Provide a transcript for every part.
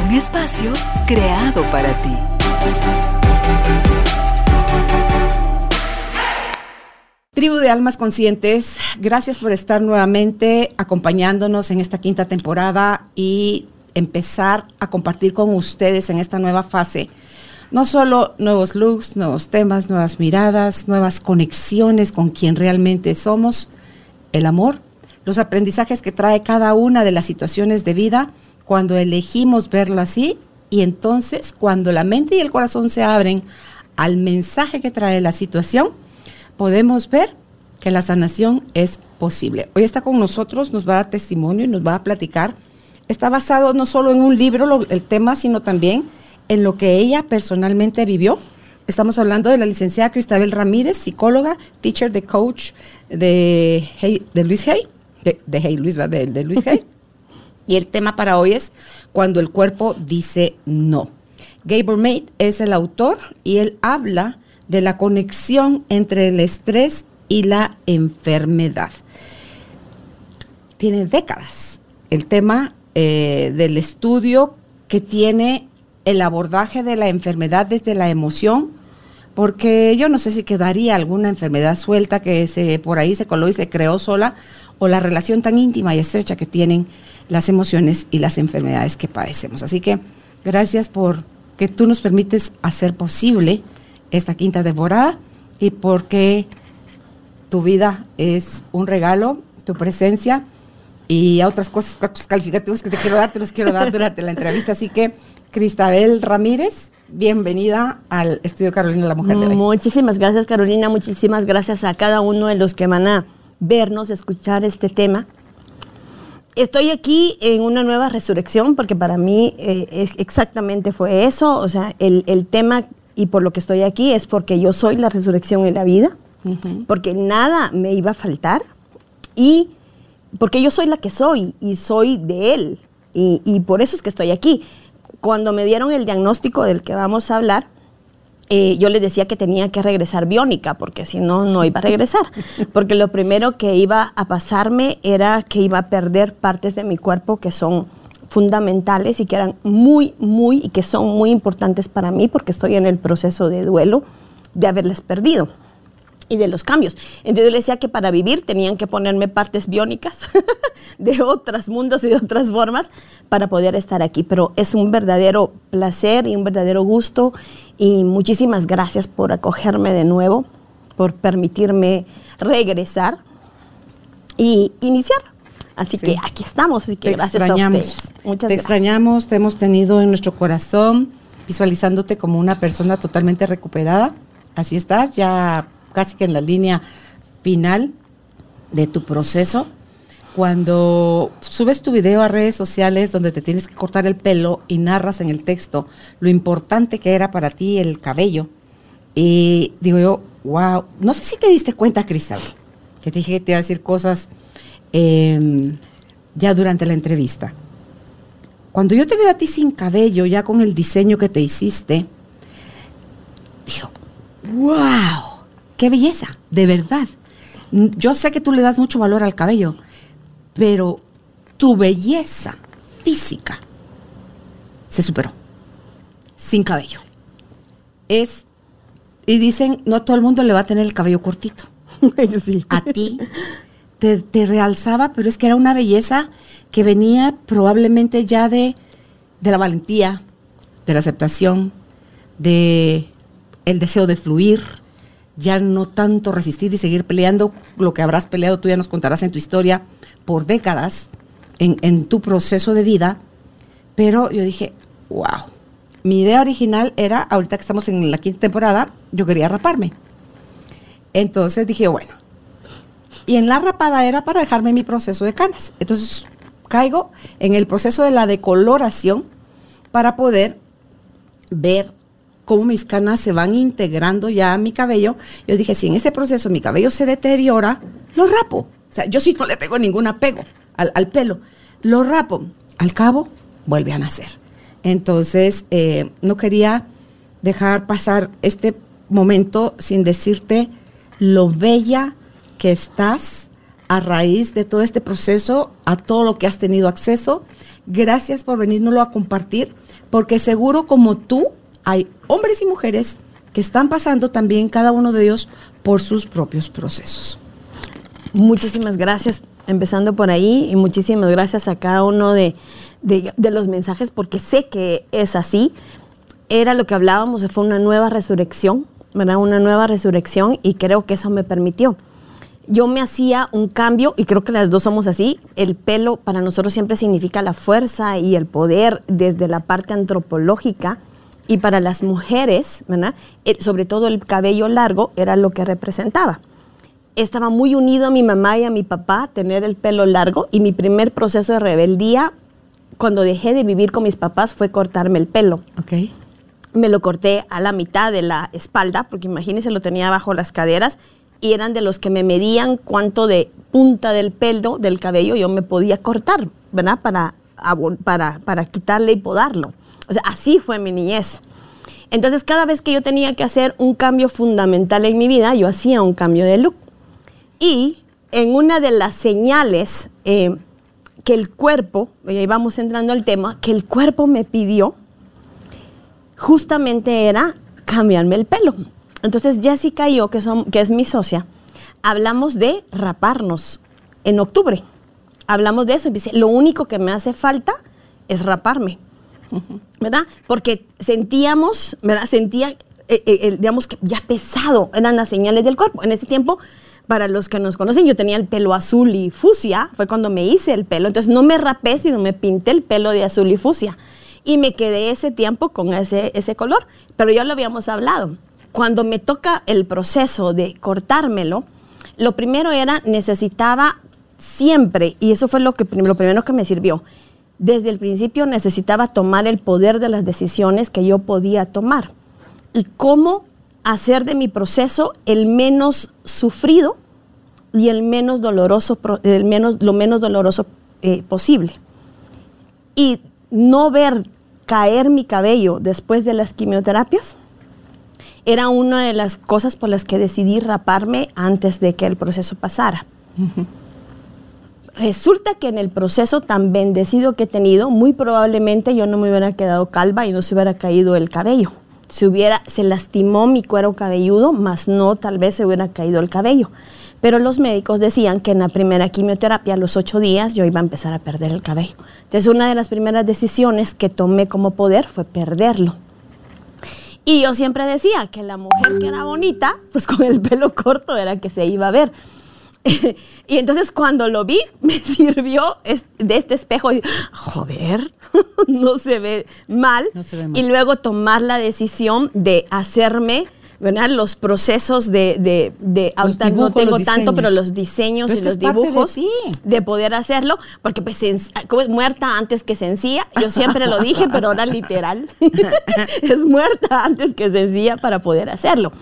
Un espacio creado para ti. Tribu de Almas Conscientes, gracias por estar nuevamente acompañándonos en esta quinta temporada y empezar a compartir con ustedes en esta nueva fase. No solo nuevos looks, nuevos temas, nuevas miradas, nuevas conexiones con quien realmente somos, el amor, los aprendizajes que trae cada una de las situaciones de vida cuando elegimos verlo así y entonces cuando la mente y el corazón se abren al mensaje que trae la situación, podemos ver que la sanación es posible. Hoy está con nosotros, nos va a dar testimonio y nos va a platicar. Está basado no solo en un libro, el tema, sino también en lo que ella personalmente vivió. Estamos hablando de la licenciada Cristabel Ramírez, psicóloga, teacher de coach de, de Luis Hay, de, de Luis, de, de Luis Hay. Y el tema para hoy es cuando el cuerpo dice no. Gabriel Mate es el autor y él habla de la conexión entre el estrés y la enfermedad. Tiene décadas el tema eh, del estudio que tiene el abordaje de la enfermedad desde la emoción, porque yo no sé si quedaría alguna enfermedad suelta que se, por ahí se coló y se creó sola, o la relación tan íntima y estrecha que tienen las emociones y las enfermedades que padecemos. Así que gracias por que tú nos permites hacer posible esta quinta temporada y porque tu vida es un regalo, tu presencia y a otras cosas, otros calificativos que te quiero dar, te los quiero dar durante la entrevista. Así que, Cristabel Ramírez, bienvenida al Estudio Carolina la Mujer de hoy. Muchísimas gracias, Carolina. Muchísimas gracias a cada uno de los que van a vernos, escuchar este tema. Estoy aquí en una nueva resurrección porque para mí eh, exactamente fue eso. O sea, el, el tema y por lo que estoy aquí es porque yo soy la resurrección en la vida, porque nada me iba a faltar y porque yo soy la que soy y soy de Él y, por eso es que estoy aquí. Cuando me dieron el diagnóstico del que vamos a hablar, eh, yo le decía que tenía que regresar biónica, porque si no, no iba a regresar. Porque lo primero que iba a pasarme era que iba a perder partes de mi cuerpo que son fundamentales y que eran muy, muy, y que son muy importantes para mí porque estoy en el proceso de duelo de haberles perdido y de los cambios. Entonces yo le decía que para vivir tenían que ponerme partes biónicas de otros mundos y de otras formas para poder estar aquí. Pero es un verdadero placer y un verdadero gusto y muchísimas gracias por acogerme de nuevo, por permitirme regresar y iniciar Así que aquí estamos, así que te gracias extrañamos. a ustedes. Muchas te gracias. extrañamos, te hemos tenido en nuestro corazón, visualizándote como una persona totalmente recuperada. Así estás, ya casi que en la línea final de tu proceso. Cuando subes tu video a redes sociales donde te tienes que cortar el pelo y narras en el texto lo importante que era para ti el cabello, y digo yo, wow, no sé si te diste cuenta, Cristal, que te dije que te iba a decir cosas eh, ya durante la entrevista. Cuando yo te veo a ti sin cabello, ya con el diseño que te hiciste, digo, wow, qué belleza, de verdad. Yo sé que tú le das mucho valor al cabello, pero tu belleza física se superó, sin cabello. Es, y dicen, no a todo el mundo le va a tener el cabello cortito. Sí. A ti te, te realzaba, pero es que era una belleza que venía probablemente ya de, de la valentía, de la aceptación, de el deseo de fluir, ya no tanto resistir y seguir peleando lo que habrás peleado, tú ya nos contarás en tu historia por décadas, en, tu proceso de vida, pero yo dije, wow, mi idea original era, ahorita que estamos en la quinta temporada, yo quería raparme. Entonces dije, bueno, y en la rapada era para dejarme mi proceso de canas. Entonces caigo en el proceso de la decoloración para poder ver cómo mis canas se van integrando ya a mi cabello. Yo dije, si en ese proceso mi cabello se deteriora, lo rapo. O sea, yo sí no le tengo ningún apego al, pelo. Lo rapo. Al cabo, vuelve a nacer. Entonces, eh, no quería dejar pasar este momento sin decirte lo bella que estás a raíz de todo este proceso, a todo lo que has tenido acceso. Gracias por venírnoslo a compartir, porque seguro como tú hay hombres y mujeres que están pasando también cada uno de ellos por sus propios procesos. Muchísimas gracias, empezando por ahí, y muchísimas gracias a cada uno de, de, los mensajes, porque sé que es así. Era lo que hablábamos, fue una nueva resurrección, ¿verdad? Una nueva resurrección, y creo que eso me permitió yo me hacía un cambio, y creo que las dos somos así, el pelo para nosotros siempre significa la fuerza y el poder desde la parte antropológica, y para las mujeres, ¿verdad? sobre todo el cabello largo era lo que representaba. Estaba muy unido a mi mamá y a mi papá tener el pelo largo, y mi primer proceso de rebeldía, cuando dejé de vivir con mis papás, fue cortarme el pelo. Okay. Me lo corté a la mitad de la espalda, porque imagínense, lo tenía bajo las caderas, y eran de los que me medían cuánto de punta del pelo, del cabello, yo me podía cortar, ¿verdad? Para, para, para quitarle y podarlo. O sea, así fue mi niñez. Entonces, cada vez que yo tenía que hacer un cambio fundamental en mi vida, yo hacía un cambio de look. Y en una de las señales eh, que el cuerpo, y ahí vamos entrando al tema, que el cuerpo me pidió, justamente era cambiarme el pelo. Entonces Jessica y yo, que, son, que es mi socia, hablamos de raparnos en octubre. Hablamos de eso y dice, lo único que me hace falta es raparme, ¿verdad? Porque sentíamos, ¿verdad? Sentía, eh, eh, digamos que ya pesado, eran las señales del cuerpo. En ese tiempo, para los que nos conocen, yo tenía el pelo azul y fusia, fue cuando me hice el pelo. Entonces no me rapé, sino me pinté el pelo de azul y fusia. Y me quedé ese tiempo con ese, ese color, pero ya lo habíamos hablado cuando me toca el proceso de cortármelo, lo primero era necesitaba siempre, y eso fue lo, que, lo primero que me sirvió, desde el principio necesitaba tomar el poder de las decisiones que yo podía tomar y cómo hacer de mi proceso el menos sufrido y el menos doloroso, el menos, lo menos doloroso eh, posible. Y no ver caer mi cabello después de las quimioterapias era una de las cosas por las que decidí raparme antes de que el proceso pasara. Resulta que en el proceso tan bendecido que he tenido, muy probablemente yo no me hubiera quedado calva y no se hubiera caído el cabello. Se, hubiera, se lastimó mi cuero cabelludo, más no tal vez se hubiera caído el cabello. Pero los médicos decían que en la primera quimioterapia, a los ocho días, yo iba a empezar a perder el cabello. Entonces, una de las primeras decisiones que tomé como poder fue perderlo. Y yo siempre decía que la mujer que era bonita, pues con el pelo corto era que se iba a ver. y entonces cuando lo vi, me sirvió de este espejo y, joder, no se ve mal. No se ve mal. Y luego tomar la decisión de hacerme ¿verdad? Los procesos de, de, de ahorita no dibujos, tengo los tanto, pero los diseños Pero y los de dibujos ti. de poder hacerlo, porque pues como es muerta antes que sencilla, yo siempre lo dije, pero ahora literal, es muerta antes que sencilla para poder hacerlo.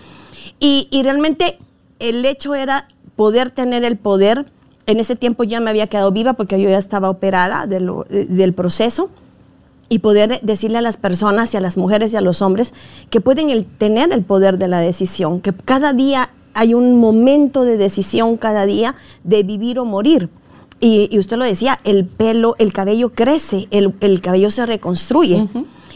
Y, y realmente el hecho era poder tener el poder, en ese tiempo ya me había quedado viva porque yo ya estaba operada de lo- del proceso, y poder decirle a las personas y a las mujeres y a los hombres que pueden el- tener el poder de la decisión, que cada día hay un momento de decisión cada día de vivir o morir. Y, y usted lo decía, el pelo, el cabello crece, el, el cabello se reconstruye.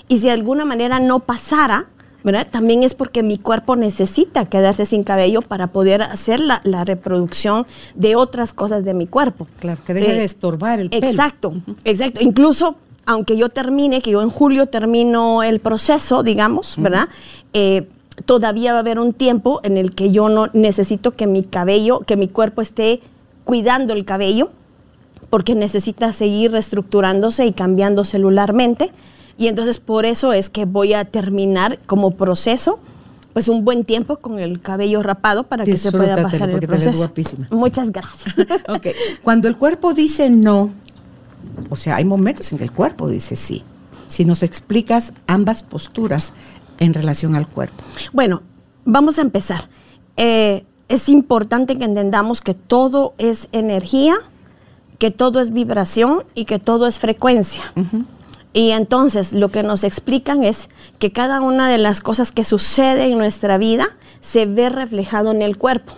Y si de alguna manera no pasara, ¿verdad? También es porque mi cuerpo necesita quedarse sin cabello para poder hacer la, la reproducción de otras cosas de mi cuerpo. Claro, que deje Eh, de estorbar el pelo. Exacto, exacto. Incluso, aunque yo termine, que yo en julio termino el proceso, digamos, ¿verdad? Eh, todavía va a haber un tiempo en el que yo no necesito que mi cabello, que mi cuerpo esté cuidando el cabello, porque necesita seguir reestructurándose y cambiando celularmente. Y entonces por eso es que voy a terminar como proceso, pues un buen tiempo con el cabello rapado para que se pueda pasar el proceso. guapísima. Muchas gracias. Cuando el cuerpo dice no, o sea, hay momentos en que el cuerpo dice sí. si nos explicas ambas posturas en relación al cuerpo. Bueno, vamos a empezar. Eh, es importante que entendamos que todo es energía, que todo es vibración y que todo es frecuencia. Y entonces lo que nos explican es que cada una de las cosas que sucede en nuestra vida se ve reflejado en el cuerpo.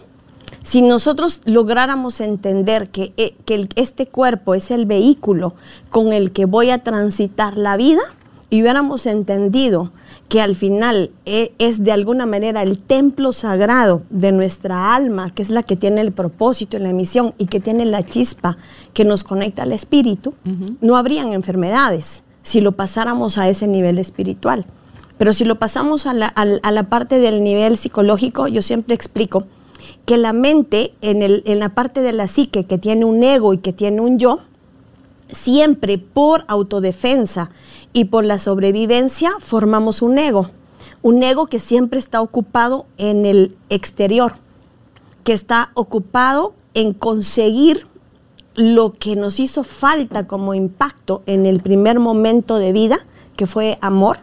Si nosotros lográramos entender que, eh, que este cuerpo es el vehículo con el que voy a transitar la vida, y hubiéramos entendido que al final e, es, de alguna manera el templo sagrado de nuestra alma, que es la que tiene el propósito y la misión y que tiene la chispa que nos conecta al espíritu, no habrían enfermedades si lo pasáramos a ese nivel espiritual. Pero si lo pasamos a la, a la parte del nivel psicológico, yo siempre explico que la mente, en, el, en la parte de la psique que tiene un ego y que tiene un yo, siempre por autodefensa y por la sobrevivencia formamos un ego, un ego que siempre está ocupado en el exterior, que está ocupado en conseguir lo que nos hizo falta como impacto en el primer momento de vida, que fue amor,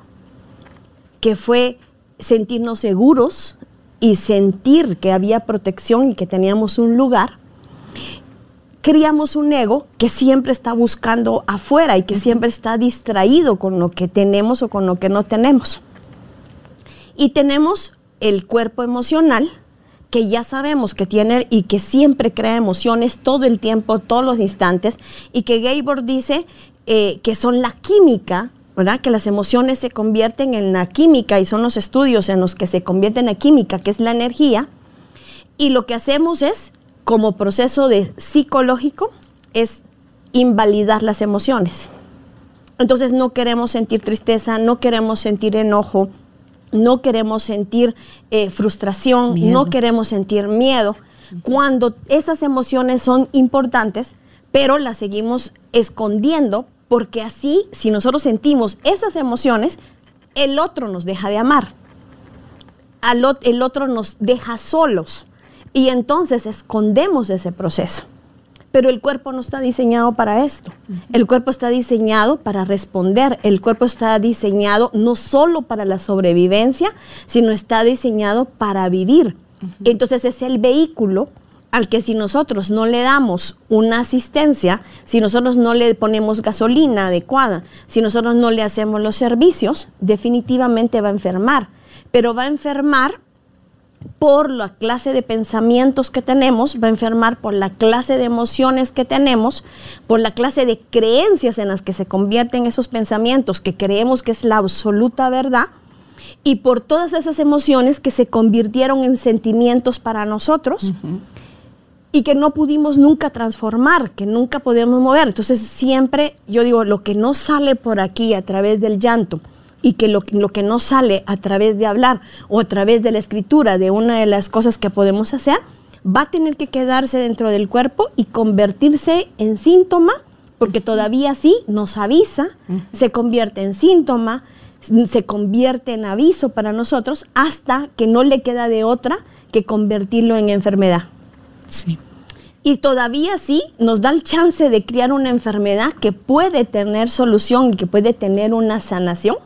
que fue sentirnos seguros y sentir que había protección y que teníamos un lugar criamos un ego que siempre está buscando afuera y que siempre está distraído con lo que tenemos o con lo que no tenemos. Y tenemos el cuerpo emocional que ya sabemos que tiene y que siempre crea emociones todo el tiempo, todos los instantes, y que Gabor dice eh, que son la química, ¿verdad? Que las emociones se convierten en la química y son los estudios en los que se convierten en química, que es la energía. Y lo que hacemos es como proceso de psicológico es invalidar las emociones. Entonces no queremos sentir tristeza, no queremos sentir enojo, no queremos sentir eh, frustración, no queremos sentir miedo, cuando esas emociones son importantes, pero las seguimos escondiendo porque así, si nosotros sentimos esas emociones, el otro nos deja de amar, el otro nos deja solos. Y entonces escondemos ese proceso. Pero el cuerpo no está diseñado para esto. El cuerpo está diseñado para responder. El cuerpo está diseñado no solo para la sobrevivencia, sino está diseñado para vivir. Entonces es el vehículo al que si nosotros no le damos una asistencia, si nosotros no le ponemos gasolina adecuada, si nosotros no le hacemos los servicios, definitivamente va a enfermar. Pero va a enfermar por la clase de pensamientos que tenemos, va a enfermar por la clase de emociones que tenemos, por la clase de creencias en las que se convierten esos pensamientos que creemos que es la absoluta verdad, y por todas esas emociones que se convirtieron en sentimientos para nosotros. Y que no pudimos nunca transformar, que nunca podemos mover. Entonces siempre, yo digo, lo que no sale por aquí a través del llanto, y que lo, que no sale a través de hablar o a través de la escritura de una de las cosas que podemos hacer, va a tener que quedarse dentro del cuerpo y convertirse en síntoma, porque todavía sí nos avisa, se convierte en síntoma, se convierte en aviso para nosotros hasta que no le queda de otra que convertirlo en enfermedad. Sí. Y todavía sí nos da el chance de crear una enfermedad que puede tener solución y que puede tener una sanación,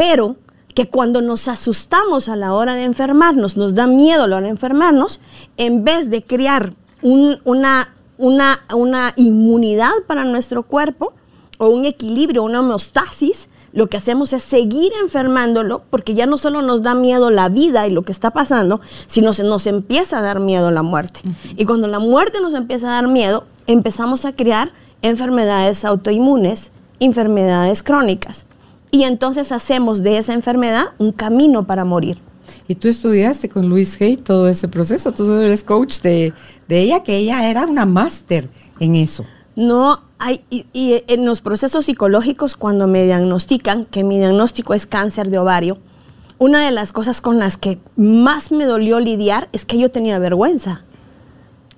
pero que cuando nos asustamos a la hora de enfermarnos, nos da miedo a la hora de enfermarnos, en vez de crear una, una, una inmunidad para nuestro cuerpo o un equilibrio, una homeostasis, lo que hacemos es seguir enfermándolo porque ya no solo nos da miedo la vida y lo que está pasando, sino se nos empieza a dar miedo la muerte. Y cuando la muerte nos empieza a dar miedo, empezamos a crear enfermedades autoinmunes, enfermedades crónicas y entonces hacemos de esa enfermedad un camino para morir. Y tú estudiaste con Luis Hay todo ese proceso, tú eres coach de, ella, que ella era una máster en eso. No, hay, y, en los procesos psicológicos, cuando me diagnostican que mi diagnóstico es cáncer de ovario, una de las cosas con las que más me dolió lidiar es que yo tenía vergüenza.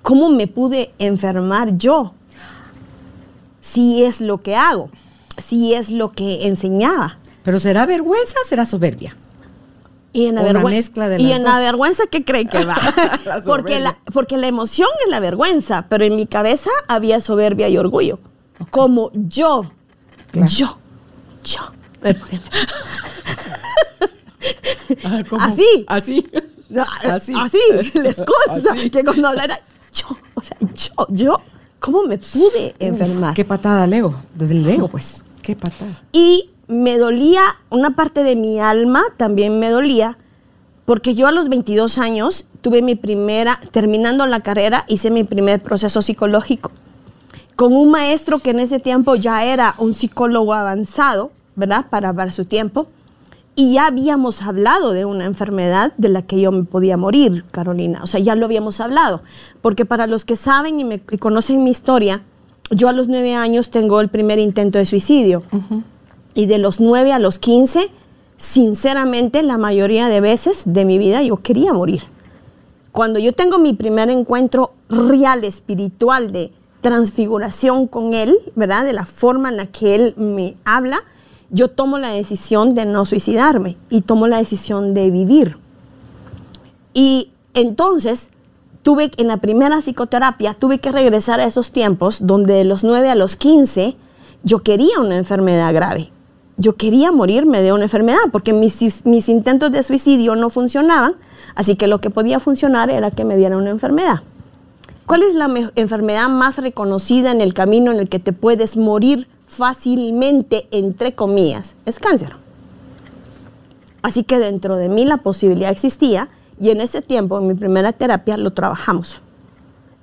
¿Cómo me pude enfermar yo? Si es lo que hago si es lo que enseñaba. ¿Pero será vergüenza o será soberbia? Y en la, vergüenza, y en la vergüenza, ¿qué cree que va? porque, la, porque la emoción es la vergüenza, pero en mi cabeza había soberbia y orgullo. Como yo, yo. yo Ah, ¿cómo? Así. Así. No, Así. así. les consta Así. que cuando hablara yo, o sea, yo, yo, ¿cómo me pude enfermar? Qué patada, Lego. Desde el Lego, pues. Qué patada. Y me dolía, una parte de mi alma también me dolía, porque yo a los 22 años tuve mi primera, terminando la carrera, hice mi primer proceso psicológico con un maestro que en ese tiempo ya era un psicólogo avanzado, ¿verdad? Para, para su tiempo. Y ya habíamos hablado de una enfermedad de la que yo me podía morir, Carolina. O sea, ya lo habíamos hablado. Porque para los que saben y, me, y conocen mi historia, yo a los nueve años tengo el primer intento de suicidio. Y de los 9 a los 15, sinceramente, la mayoría de veces de mi vida yo quería morir. Cuando yo tengo mi primer encuentro real, espiritual, de transfiguración con Él, ¿verdad? De la forma en la que Él me habla, yo tomo la decisión de no suicidarme y tomo la decisión de vivir. Y entonces, tuve en la primera psicoterapia, tuve que regresar a esos tiempos donde de los 9 a los 15 yo quería una enfermedad grave. Yo quería morirme de una enfermedad porque mis, mis intentos de suicidio no funcionaban, así que lo que podía funcionar era que me diera una enfermedad. ¿Cuál es la me- enfermedad más reconocida en el camino en el que te puedes morir fácilmente, entre comillas? Es cáncer. Así que dentro de mí la posibilidad existía y en ese tiempo, en mi primera terapia, lo trabajamos.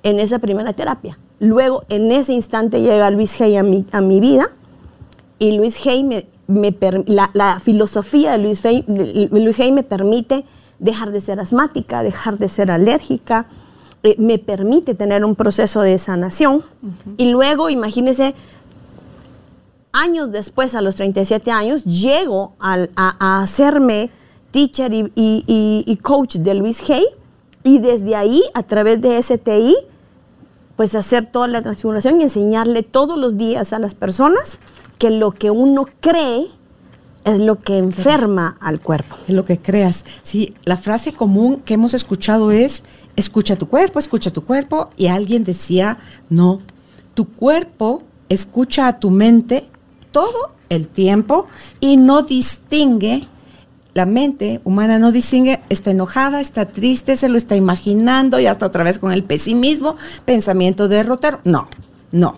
En esa primera terapia. Luego, en ese instante llega Luis Hay a mi, a mi vida y Luis Hay me, me la, la filosofía de Luis Hay, Luis Hay me permite dejar de ser asmática, dejar de ser alérgica, eh, me permite tener un proceso de sanación. Y luego, imagínense, años después, a los 37 años, llego al- a, a hacerme teacher y, y- y- y coach de Luis Hay y desde ahí, a través de STI, pues hacer toda la transformación y enseñarle todos los días a las personas que lo que uno cree es lo que enferma al cuerpo. Es lo que creas. Sí, la frase común que hemos escuchado es, escucha tu cuerpo, escucha tu cuerpo. Y alguien decía, no, tu cuerpo escucha a tu mente todo el tiempo y no distingue, la mente humana no distingue, está enojada, está triste, se lo está imaginando y hasta otra vez con el pesimismo, pensamiento derrotero. No, no.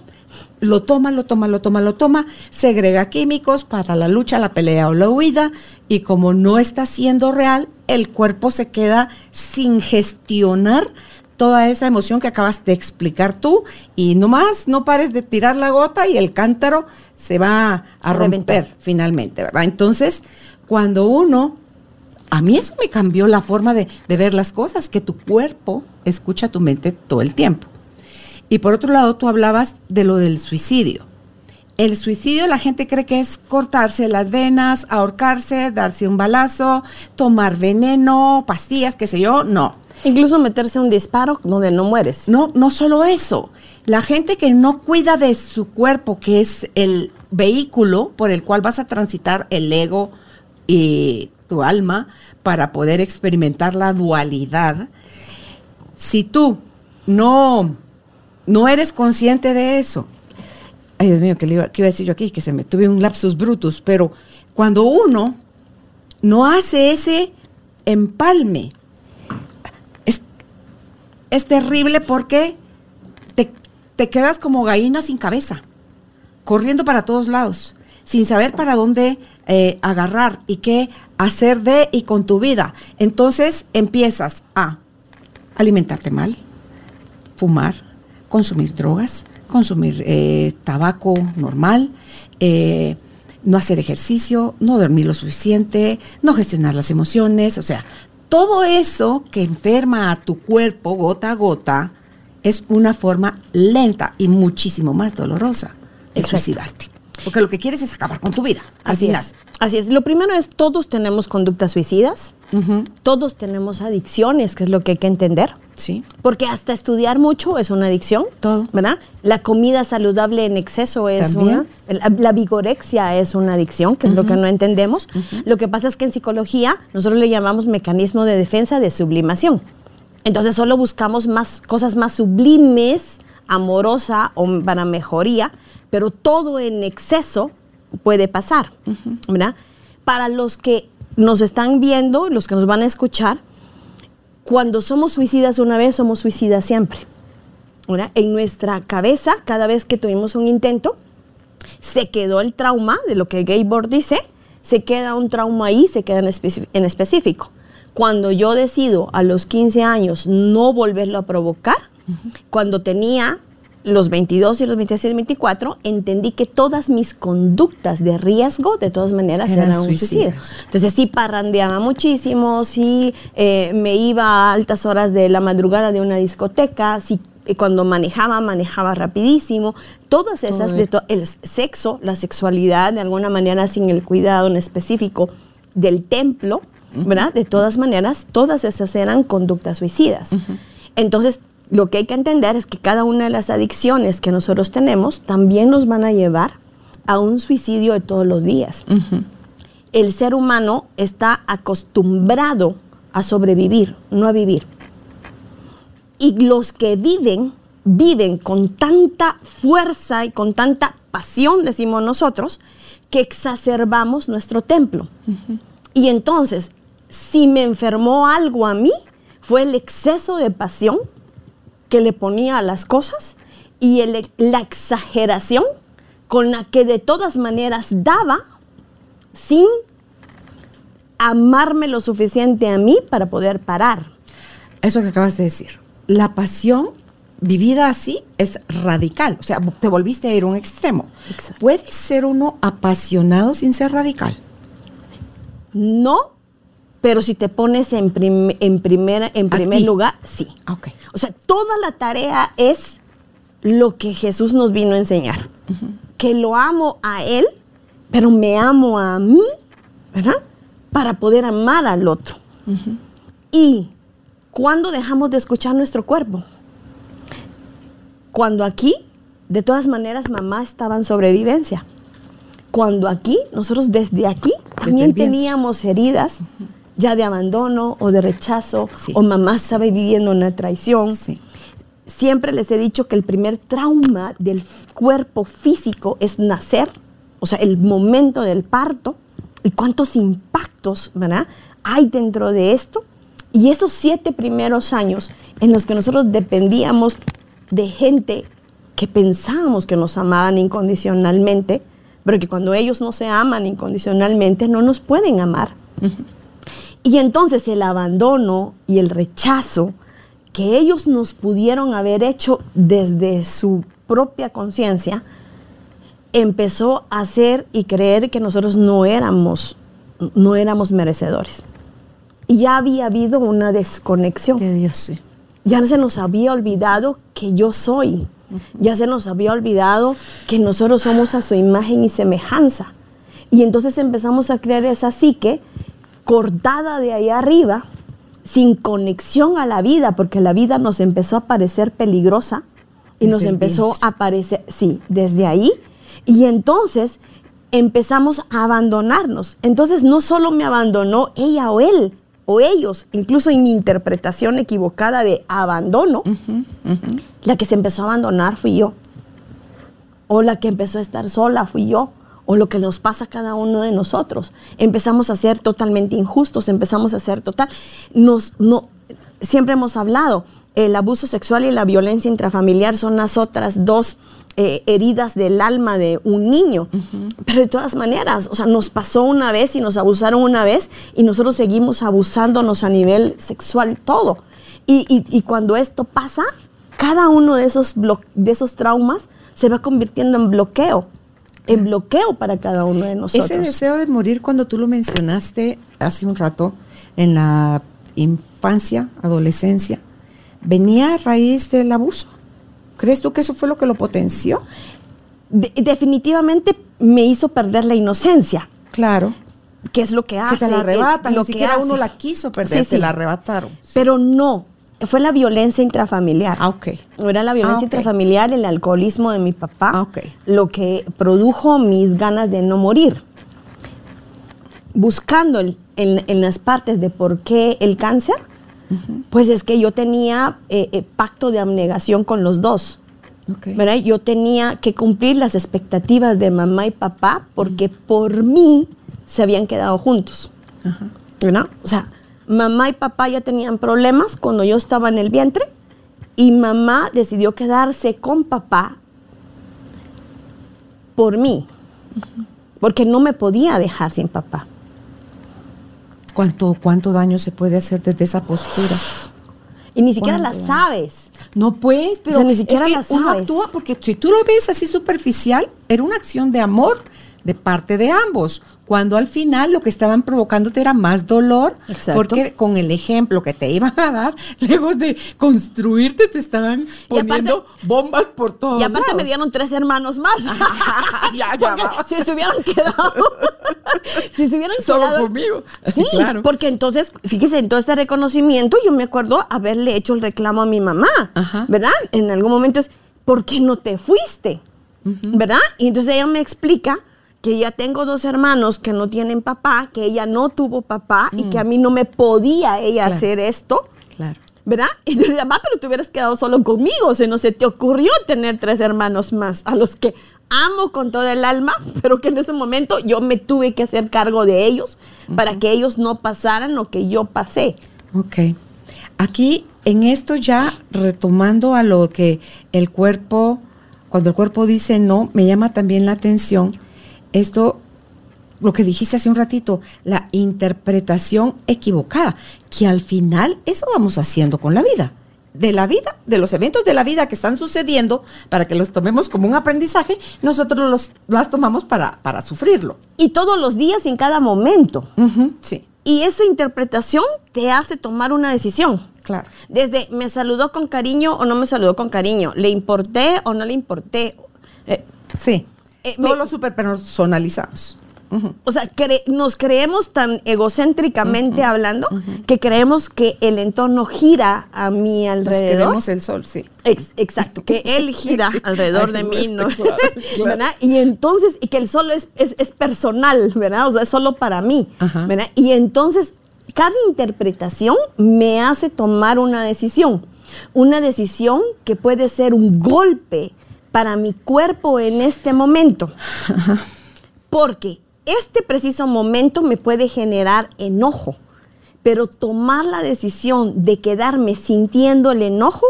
Lo toma, lo toma, lo toma, lo toma, segrega químicos para la lucha, la pelea o la huida y como no está siendo real, el cuerpo se queda sin gestionar toda esa emoción que acabas de explicar tú y nomás no pares de tirar la gota y el cántaro se va a A romper reventar. finalmente, ¿verdad? Entonces, cuando uno, a mí eso me cambió la forma de, de ver las cosas, que tu cuerpo escucha tu mente todo el tiempo. Y por otro lado, tú hablabas de lo del suicidio. El suicidio la gente cree que es cortarse las venas, ahorcarse, darse un balazo, tomar veneno, pastillas, qué sé yo. No, Incluso meterse un disparo donde no mueres. no, no solo eso. La gente que no cuida de su cuerpo, que es el vehículo por el cual vas a transitar el ego y tu alma para poder experimentar la dualidad, si tú no, no eres consciente de eso, ay Dios mío, ¿qué, le iba, qué iba a decir yo aquí? Que se me tuve un lapsus brutus, pero cuando uno no hace ese empalme, es terrible porque te, te quedas como gallina sin cabeza, corriendo para todos lados, sin saber para dónde eh, agarrar y qué hacer de y con tu vida. Entonces empiezas a alimentarte mal, fumar, consumir drogas, consumir eh, tabaco normal, eh, no hacer ejercicio, no dormir lo suficiente, no gestionar las emociones, o sea, todo eso que enferma a tu cuerpo gota a gota es una forma lenta y muchísimo más dolorosa de Exacto. suicidarte. Porque lo que quieres es acabar con tu vida. Así final. es. Así es. Lo primero es, todos tenemos conductas suicidas, todos tenemos adicciones, que es lo que hay que entender. Sí. Porque hasta estudiar mucho es una adicción. Todo. ¿Verdad? La comida saludable en exceso es También. una. La, la vigorexia es una adicción, que es lo que no entendemos. Lo que pasa es que en psicología nosotros le llamamos mecanismo de defensa de sublimación. Entonces solo buscamos más cosas más sublimes, amorosa o para mejoría, pero todo en exceso puede pasar, ¿verdad? Para los que nos están viendo, los que nos van a escuchar, cuando somos suicidas una vez, somos suicidas siempre. ¿verdad? En nuestra cabeza, cada vez que tuvimos un intento, se quedó el trauma de lo que Gaybord dice, se queda un trauma ahí, se queda en específico. Cuando yo decido a los 15 años no volverlo a provocar, cuando tenía los 22 y los 26 y 24, entendí que todas mis conductas de riesgo, de todas maneras, Eran eran, un suicidio. suicidas. Entonces sí parrandeaba muchísimo, sí eh, me iba a altas horas de la madrugada de una discoteca, sí eh, cuando manejaba, manejaba rapidísimo. Todas esas, de to- el sexo, la sexualidad, de alguna manera sin el cuidado en específico del templo, ¿verdad? De todas maneras, todas esas eran conductas suicidas. Entonces, lo que hay que entender es que cada una de las adicciones que nosotros tenemos también nos van a llevar a un suicidio de todos los días el ser humano está acostumbrado a sobrevivir, no a vivir. Y los que viven, viven con tanta fuerza y con tanta pasión, decimos nosotros, que exacerbamos nuestro templo. Y entonces, si me enfermó algo a mí, fue el exceso de pasión que le ponía a las cosas y el- la exageración con la que de todas maneras daba sin amarme lo suficiente a mí para poder parar. Eso que acabas de decir. La pasión vivida así es radical. O sea, te volviste a ir a un extremo. Exacto. ¿Puede ser uno apasionado sin ser radical? No, pero si te pones en, prim- en, primera, en primer ti. lugar, sí. Ah, Ok. O sea, toda la tarea es lo que Jesús nos vino a enseñar. Que lo amo a Él, pero me amo a mí, ¿verdad? Para poder amar al otro. Y cuando dejamos de escuchar nuestro cuerpo, cuando aquí, de todas maneras, mamá estaba en sobrevivencia. Cuando aquí, nosotros desde aquí también teníamos heridas ya de abandono o de rechazo, Sí. o mamá estaba viviendo una traición. Sí. Siempre les he dicho que el primer trauma del cuerpo físico es nacer, o sea, el momento del parto y cuántos impactos ¿verdad? hay dentro de esto. Y esos siete primeros años en los que nosotros dependíamos de gente que pensábamos que nos amaban incondicionalmente, pero que cuando ellos no se aman incondicionalmente no nos pueden amar. Y entonces el abandono y el rechazo que ellos nos pudieron haber hecho desde su propia conciencia, empezó a hacer y creer que nosotros no éramos, no éramos merecedores. Y ya había habido una desconexión. De Dios, sí. Ya se nos había olvidado que yo soy. Ya se nos había olvidado que nosotros somos a su imagen y semejanza. Y entonces empezamos a crear esa psique cortada de ahí arriba, sin conexión a la vida, porque la vida nos empezó a parecer peligrosa y Desde nos empezó a parecer, sí, desde ahí. Y entonces empezamos a abandonarnos. Entonces no solo me abandonó ella o él, o ellos, incluso en mi interpretación equivocada de abandono, la que se empezó a abandonar fui yo. O la que empezó a estar sola fui yo. O lo que nos pasa a cada uno de nosotros. Empezamos a ser totalmente injustos, empezamos a ser total. Nos, no, siempre hemos hablado, el abuso sexual y la violencia intrafamiliar son las otras dos eh, heridas del alma de un niño. Pero de todas maneras, o sea, nos pasó una vez y nos abusaron una vez y nosotros seguimos abusándonos a nivel sexual todo. Y, y- y cuando esto pasa, cada uno de esos, de esos traumas se va convirtiendo en bloqueo, en bloqueo para cada uno de nosotros. Ese deseo de morir cuando tú lo mencionaste hace un rato, en la infancia, adolescencia, venía a raíz del abuso. ¿Crees tú que eso fue lo que lo potenció? De- definitivamente me hizo perder la inocencia, Claro. que es lo que hace. que te la arrebatan, lo ni que siquiera hace. uno la quiso perder, Sí, te sí. la arrebataron. Pero no, fue la violencia intrafamiliar. Ah, ok. Era la violencia Ah, intrafamiliar, el alcoholismo de mi papá, Ah, ok. lo que produjo mis ganas de no morir. Buscando el- en, en las partes de por qué el cáncer, pues es que yo tenía eh, eh, pacto de abnegación con los dos. Ok. ¿verdad? Yo tenía que cumplir las expectativas de mamá y papá porque por mí se habían quedado juntos. Ajá. ¿verdad? O sea, mamá y papá ya tenían problemas cuando yo estaba en el vientre y mamá decidió quedarse con papá por mí, porque no me podía dejar sin papá. ¿Cuánto, ¿Cuánto daño se puede hacer desde esa postura? Y ni siquiera la sabes. No, pues, pero O sea, ni siquiera es que la uno actúa porque si tú lo ves así superficial, era una acción de amor de parte de ambos, cuando al final lo que estaban provocándote era más dolor, Exacto. porque con el ejemplo que te iban a dar, lejos de construirte, te estaban aparte- poniendo bombas por todos y aparte me lados. dieron tres hermanos más. Ya, ya Porque va. si se hubieran quedado. si se hubieran Solo quedado. conmigo. Sí, claro. porque entonces, fíjese, en todo este reconocimiento, yo me acuerdo haberle hecho el reclamo a mi mamá, Ajá. ¿verdad? En algún momento es, ¿por qué no te fuiste? ¿Verdad? Y entonces ella me explica que ya tengo dos hermanos que no tienen papá, que ella no tuvo papá y que a mí no me podía ella Claro. hacer esto. Claro. ¿Verdad? Y yo le decía, mamá, pero te hubieras quedado solo conmigo, o sea, no se te ocurrió tener tres hermanos más, a los que amo con todo el alma, pero que en ese momento yo me tuve que hacer cargo de ellos para que ellos no pasaran lo que yo pasé. Ok. Aquí, en esto ya retomando a lo que el cuerpo, cuando el cuerpo dice no, me llama también la atención esto, lo que dijiste hace un ratito, la interpretación equivocada, que al final eso vamos haciendo con la vida. De la vida, de los eventos de la vida que están sucediendo, para que los tomemos como un aprendizaje, nosotros los, las tomamos para, para sufrirlo. Y todos los días y en cada momento. Sí, Y esa interpretación te hace tomar una decisión. claro. Desde me saludó con cariño o no me saludó con cariño, le importé o no le importé. Eh, Sí. Eh, Todo me- lo super personalizamos. O sea, cre- nos creemos tan egocéntricamente hablando que creemos que el entorno gira a mi Nos alrededor. queremos el sol, sí. Ex- exacto, que él gira alrededor de mí, este, ¿no? claro, claro. ¿Verdad? Y entonces, y que el solo es, es, es personal, ¿verdad? O sea, es solo para mí. ¿verdad? Y entonces, cada interpretación me hace tomar una decisión. Una decisión que puede ser un golpe para mi cuerpo en este momento. Porque este preciso momento me puede generar enojo, pero tomar la decisión de quedarme sintiendo el enojo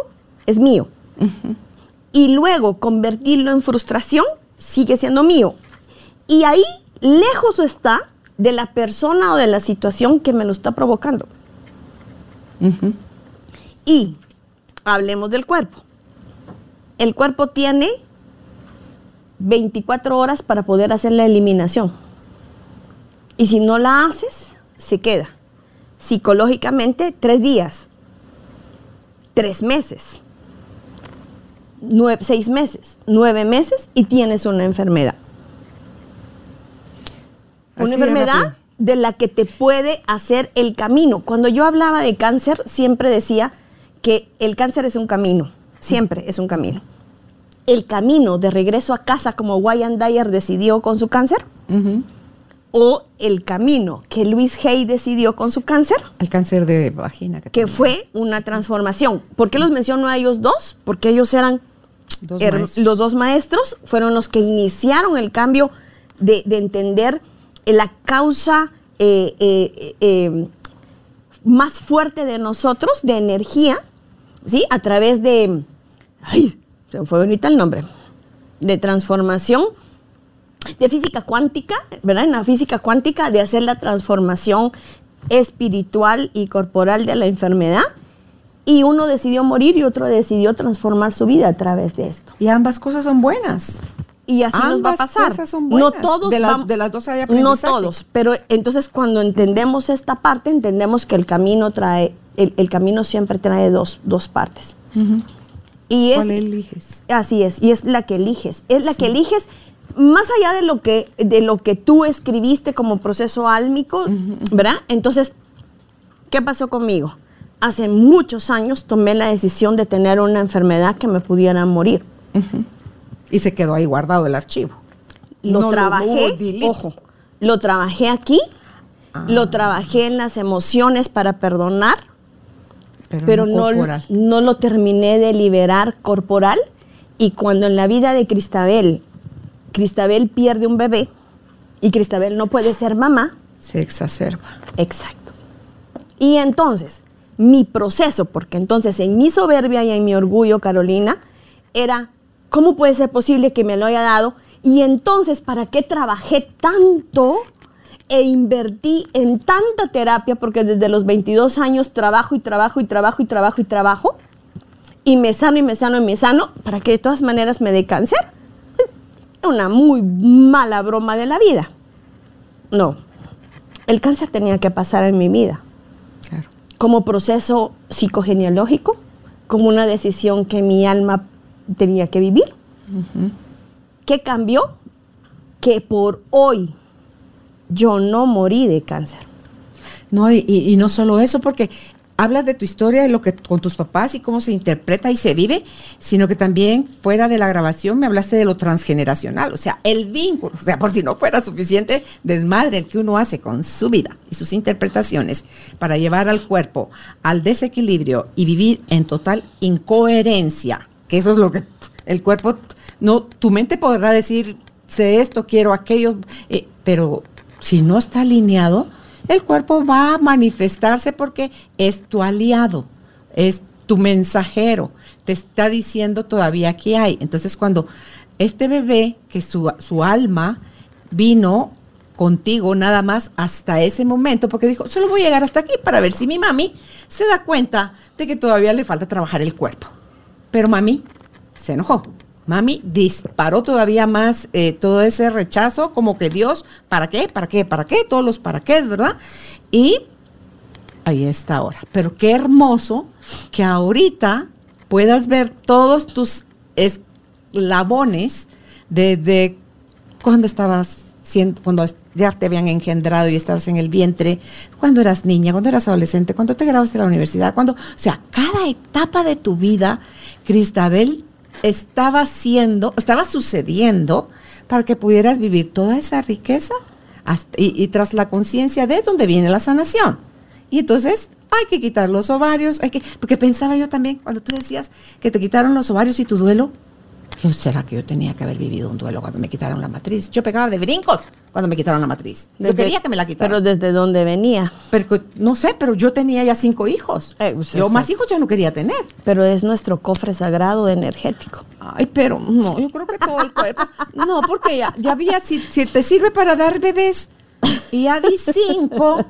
es mío. Y luego convertirlo en frustración sigue siendo mío. Y ahí lejos está de la persona o de la situación que me lo está provocando. Y hablemos del cuerpo. El cuerpo tiene 24 horas para poder hacer la eliminación. Y si no la haces, se queda. Psicológicamente, tres días, tres meses, nueve- seis meses, nueve meses y tienes una enfermedad. Así Una enfermedad de la que te puede hacer el camino. Cuando yo hablaba de cáncer, siempre decía que el cáncer es un camino, siempre es un camino. El camino de regreso a casa como Wyan Dyer decidió con su cáncer o el camino que Luis Hay decidió con su cáncer, El cáncer de vagina. que fue una transformación. ¿Por qué los menciono a ellos dos? Porque ellos eran Dos los dos maestros, fueron los que iniciaron el cambio de, de entender la causa eh, eh, eh, más fuerte de nosotros, de energía, ¿sí? A través de, ay, se me fue ahorita el nombre, de transformación de física cuántica, ¿verdad? En la física cuántica, de hacer la transformación espiritual y corporal de la enfermedad. Y uno decidió morir y otro decidió transformar su vida a través de esto. Y ambas cosas son buenas. Y así nos va a pasar. cosas son no buenas. todos De la- de las dos hay No todos, pero entonces cuando entendemos esta parte, entendemos que el camino trae, el, el camino siempre trae dos, dos partes. Y es, ¿Cuál eliges? Así es, y es la que eliges. Es la Sí. que eliges más allá de lo que de lo que tú escribiste como proceso álmico, ¿verdad? Entonces, ¿qué pasó conmigo? Hace muchos años tomé la decisión de tener una enfermedad que me pudiera morir. Y se quedó ahí guardado el archivo. Lo No, trabajé, ojo, lo trabajé aquí, Ah. lo trabajé en las emociones para perdonar, Pero, pero no no, no lo terminé de liberar corporal Y cuando en la vida de Cristabel, Cristabel pierde un bebé y Cristabel no puede ser mamá, Se exacerba. Exacto. Y entonces, mi proceso, porque entonces en mi soberbia y en mi orgullo, Carolina, era, ¿cómo puede ser posible que me lo haya dado? Y entonces, ¿para qué trabajé tanto e invertí en tanta terapia? Porque desde los 22 años trabajo y trabajo y trabajo y trabajo y trabajo. Y me sano y me sano y me sano, para que de todas maneras me dé cáncer. Una muy mala broma de la vida. No, el cáncer tenía que pasar en mi vida Claro. como proceso psicogenealógico, como una decisión que mi alma tenía que vivir. ¿Qué cambió? Que por hoy yo no morí de cáncer. No, y, no solo eso, porque hablas de tu historia y lo que con tus papás y cómo se interpreta y se vive, sino que también fuera de la grabación me hablaste de lo transgeneracional, o sea, el vínculo, o sea, por si no fuera suficiente desmadre el que uno hace con su vida y sus interpretaciones para llevar al cuerpo al desequilibrio y vivir en total incoherencia, que eso es lo que el cuerpo, no, tu mente podrá decir, sé esto, quiero aquello, eh, pero si no está alineado, el cuerpo va a manifestarse porque es tu aliado, es tu mensajero, te está diciendo todavía que hay. Entonces cuando este bebé, que su, su alma vino contigo nada más hasta ese momento, porque dijo, solo voy a llegar hasta aquí para ver si mi mami se da cuenta de que todavía le falta trabajar el cuerpo. Pero mami se enojó. Mami disparó todavía más eh, todo ese rechazo, como que Dios, ¿para qué? ¿Para qué? ¿Para qué? Todos los para qué, ¿verdad? Y ahí está ahora. Pero qué hermoso que ahorita puedas ver todos tus eslabones desde cuando estabas siendo, cuando ya te habían engendrado y estabas en el vientre, cuando eras niña, cuando eras adolescente, cuando te graduaste de la universidad, cuando, o sea, cada etapa de tu vida, Cristabel estaba haciendo, estaba sucediendo para que pudieras vivir toda esa riqueza y, tras la conciencia de dónde viene la sanación. Y entonces hay que quitar los ovarios, hay que, porque pensaba yo también, cuando tú decías que te quitaron los ovarios y tu duelo, ¿será que yo tenía que haber vivido un duelo cuando me quitaron la matriz? Yo pegaba de brincos cuando me quitaron la matriz. yo quería que me la quitaran. Pero desde dónde venía. Pero, no sé, pero yo tenía ya cinco hijos. Eh, pues, yo más hijos ya no quería tener. Pero es nuestro cofre sagrado energético. Ay, pero no, yo creo que todo el cuerpo. No, porque ya, ya había, si, si te sirve para dar bebés y ya di cinco,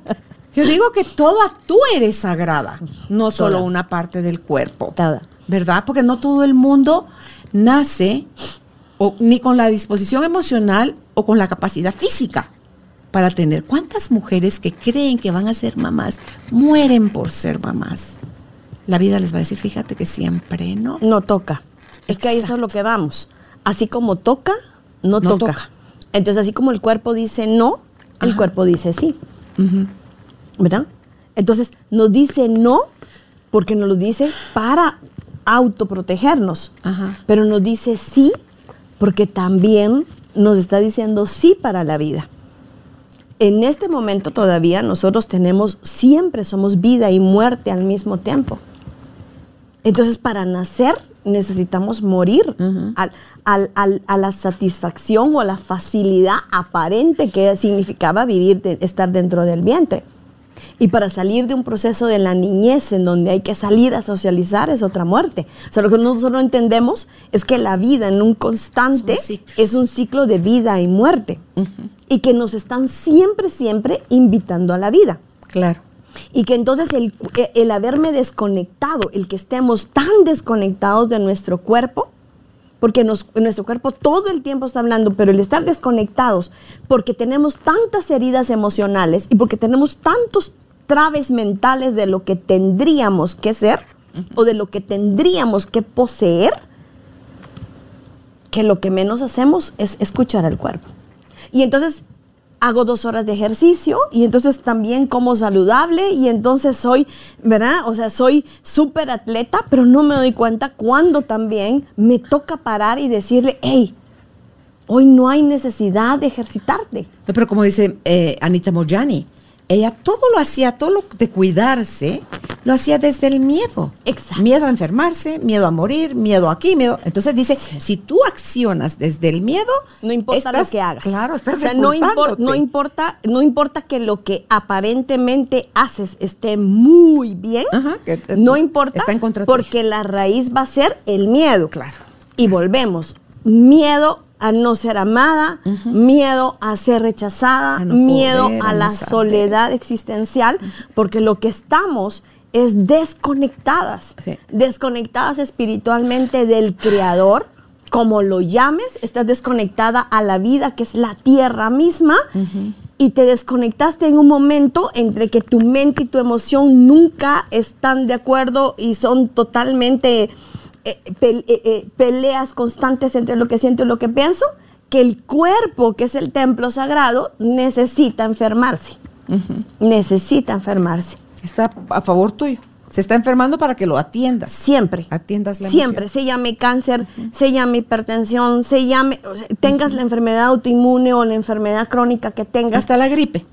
yo digo que toda tú eres sagrada, no solo Toda. una parte del cuerpo. Toda. ¿Verdad? Porque no todo el mundo nace o, ni con la disposición emocional o con la capacidad física para tener. ¿Cuántas mujeres que creen que van a ser mamás mueren por ser mamás? La vida les va a decir, fíjate que siempre no. No toca. Es que ahí eso es lo que vamos. Así como toca, no, No toca. toca. Entonces, así como el cuerpo dice no, el Ajá. cuerpo dice sí. ¿Verdad? Entonces, nos dice no porque nos lo dice para autoprotegernos. Ajá. Pero nos dice sí porque también nos está diciendo sí para la vida. En este momento todavía nosotros tenemos, siempre somos vida y muerte al mismo tiempo. Entonces, para nacer necesitamos morir al- al- al- a la satisfacción o a la facilidad aparente que significaba vivir, de- estar dentro del vientre. Y para salir de un proceso de la niñez en donde hay que salir a socializar es otra muerte. O sea, lo que nosotros no entendemos es que la vida en un constante es un ciclo de vida y muerte. Y que nos están siempre, siempre invitando a la vida. Claro. Y que entonces el, el haberme desconectado, el que estemos tan desconectados de nuestro cuerpo, porque nos- nuestro cuerpo todo el tiempo está hablando, pero el estar desconectados, porque tenemos tantas heridas emocionales y porque tenemos tantos traves mentales de lo que tendríamos que ser o de lo que tendríamos que poseer, que lo que menos hacemos es escuchar al cuerpo. Y entonces hago dos horas de ejercicio y entonces también como saludable y entonces soy, ¿verdad? O sea, soy súper atleta, pero no me doy cuenta cuando también me toca parar y decirle, hey, hoy no hay necesidad de ejercitarte. Pero como dice eh, Anita Moyani, ella todo lo hacía, todo lo de cuidarse, lo hacía desde el miedo. Exacto. Miedo a enfermarse, miedo a morir, miedo aquí, miedo. Entonces dice, si tú accionas desde el miedo, No importa estás- lo que hagas. Claro, estás o sea, no, impor- sepultándote. no importa, no importa que lo que aparentemente haces esté muy bien. Ajá, que no importa está en contra porque la raíz va a ser el miedo. Claro. Y volvemos. Miedo a no ser amada, miedo a ser rechazada, A no miedo a la soledad existencial, porque lo que estamos es desconectadas, Sí. desconectadas espiritualmente del Creador, como lo llames, estás desconectada a la vida que es la tierra misma y te desconectaste en un momento entre que tu mente y tu emoción nunca están de acuerdo y son totalmente eh, eh, eh, peleas constantes entre lo que siento y lo que pienso, que el cuerpo, que es el templo sagrado, necesita enfermarse. Necesita enfermarse. Está a favor tuyo. Se está enfermando para que lo atiendas. Siempre. Atiendas la Siempre, emoción. se llame cáncer, se llame hipertensión, se llame, o sea, tengas la enfermedad autoinmune o la enfermedad crónica que tengas, Hasta la gripe.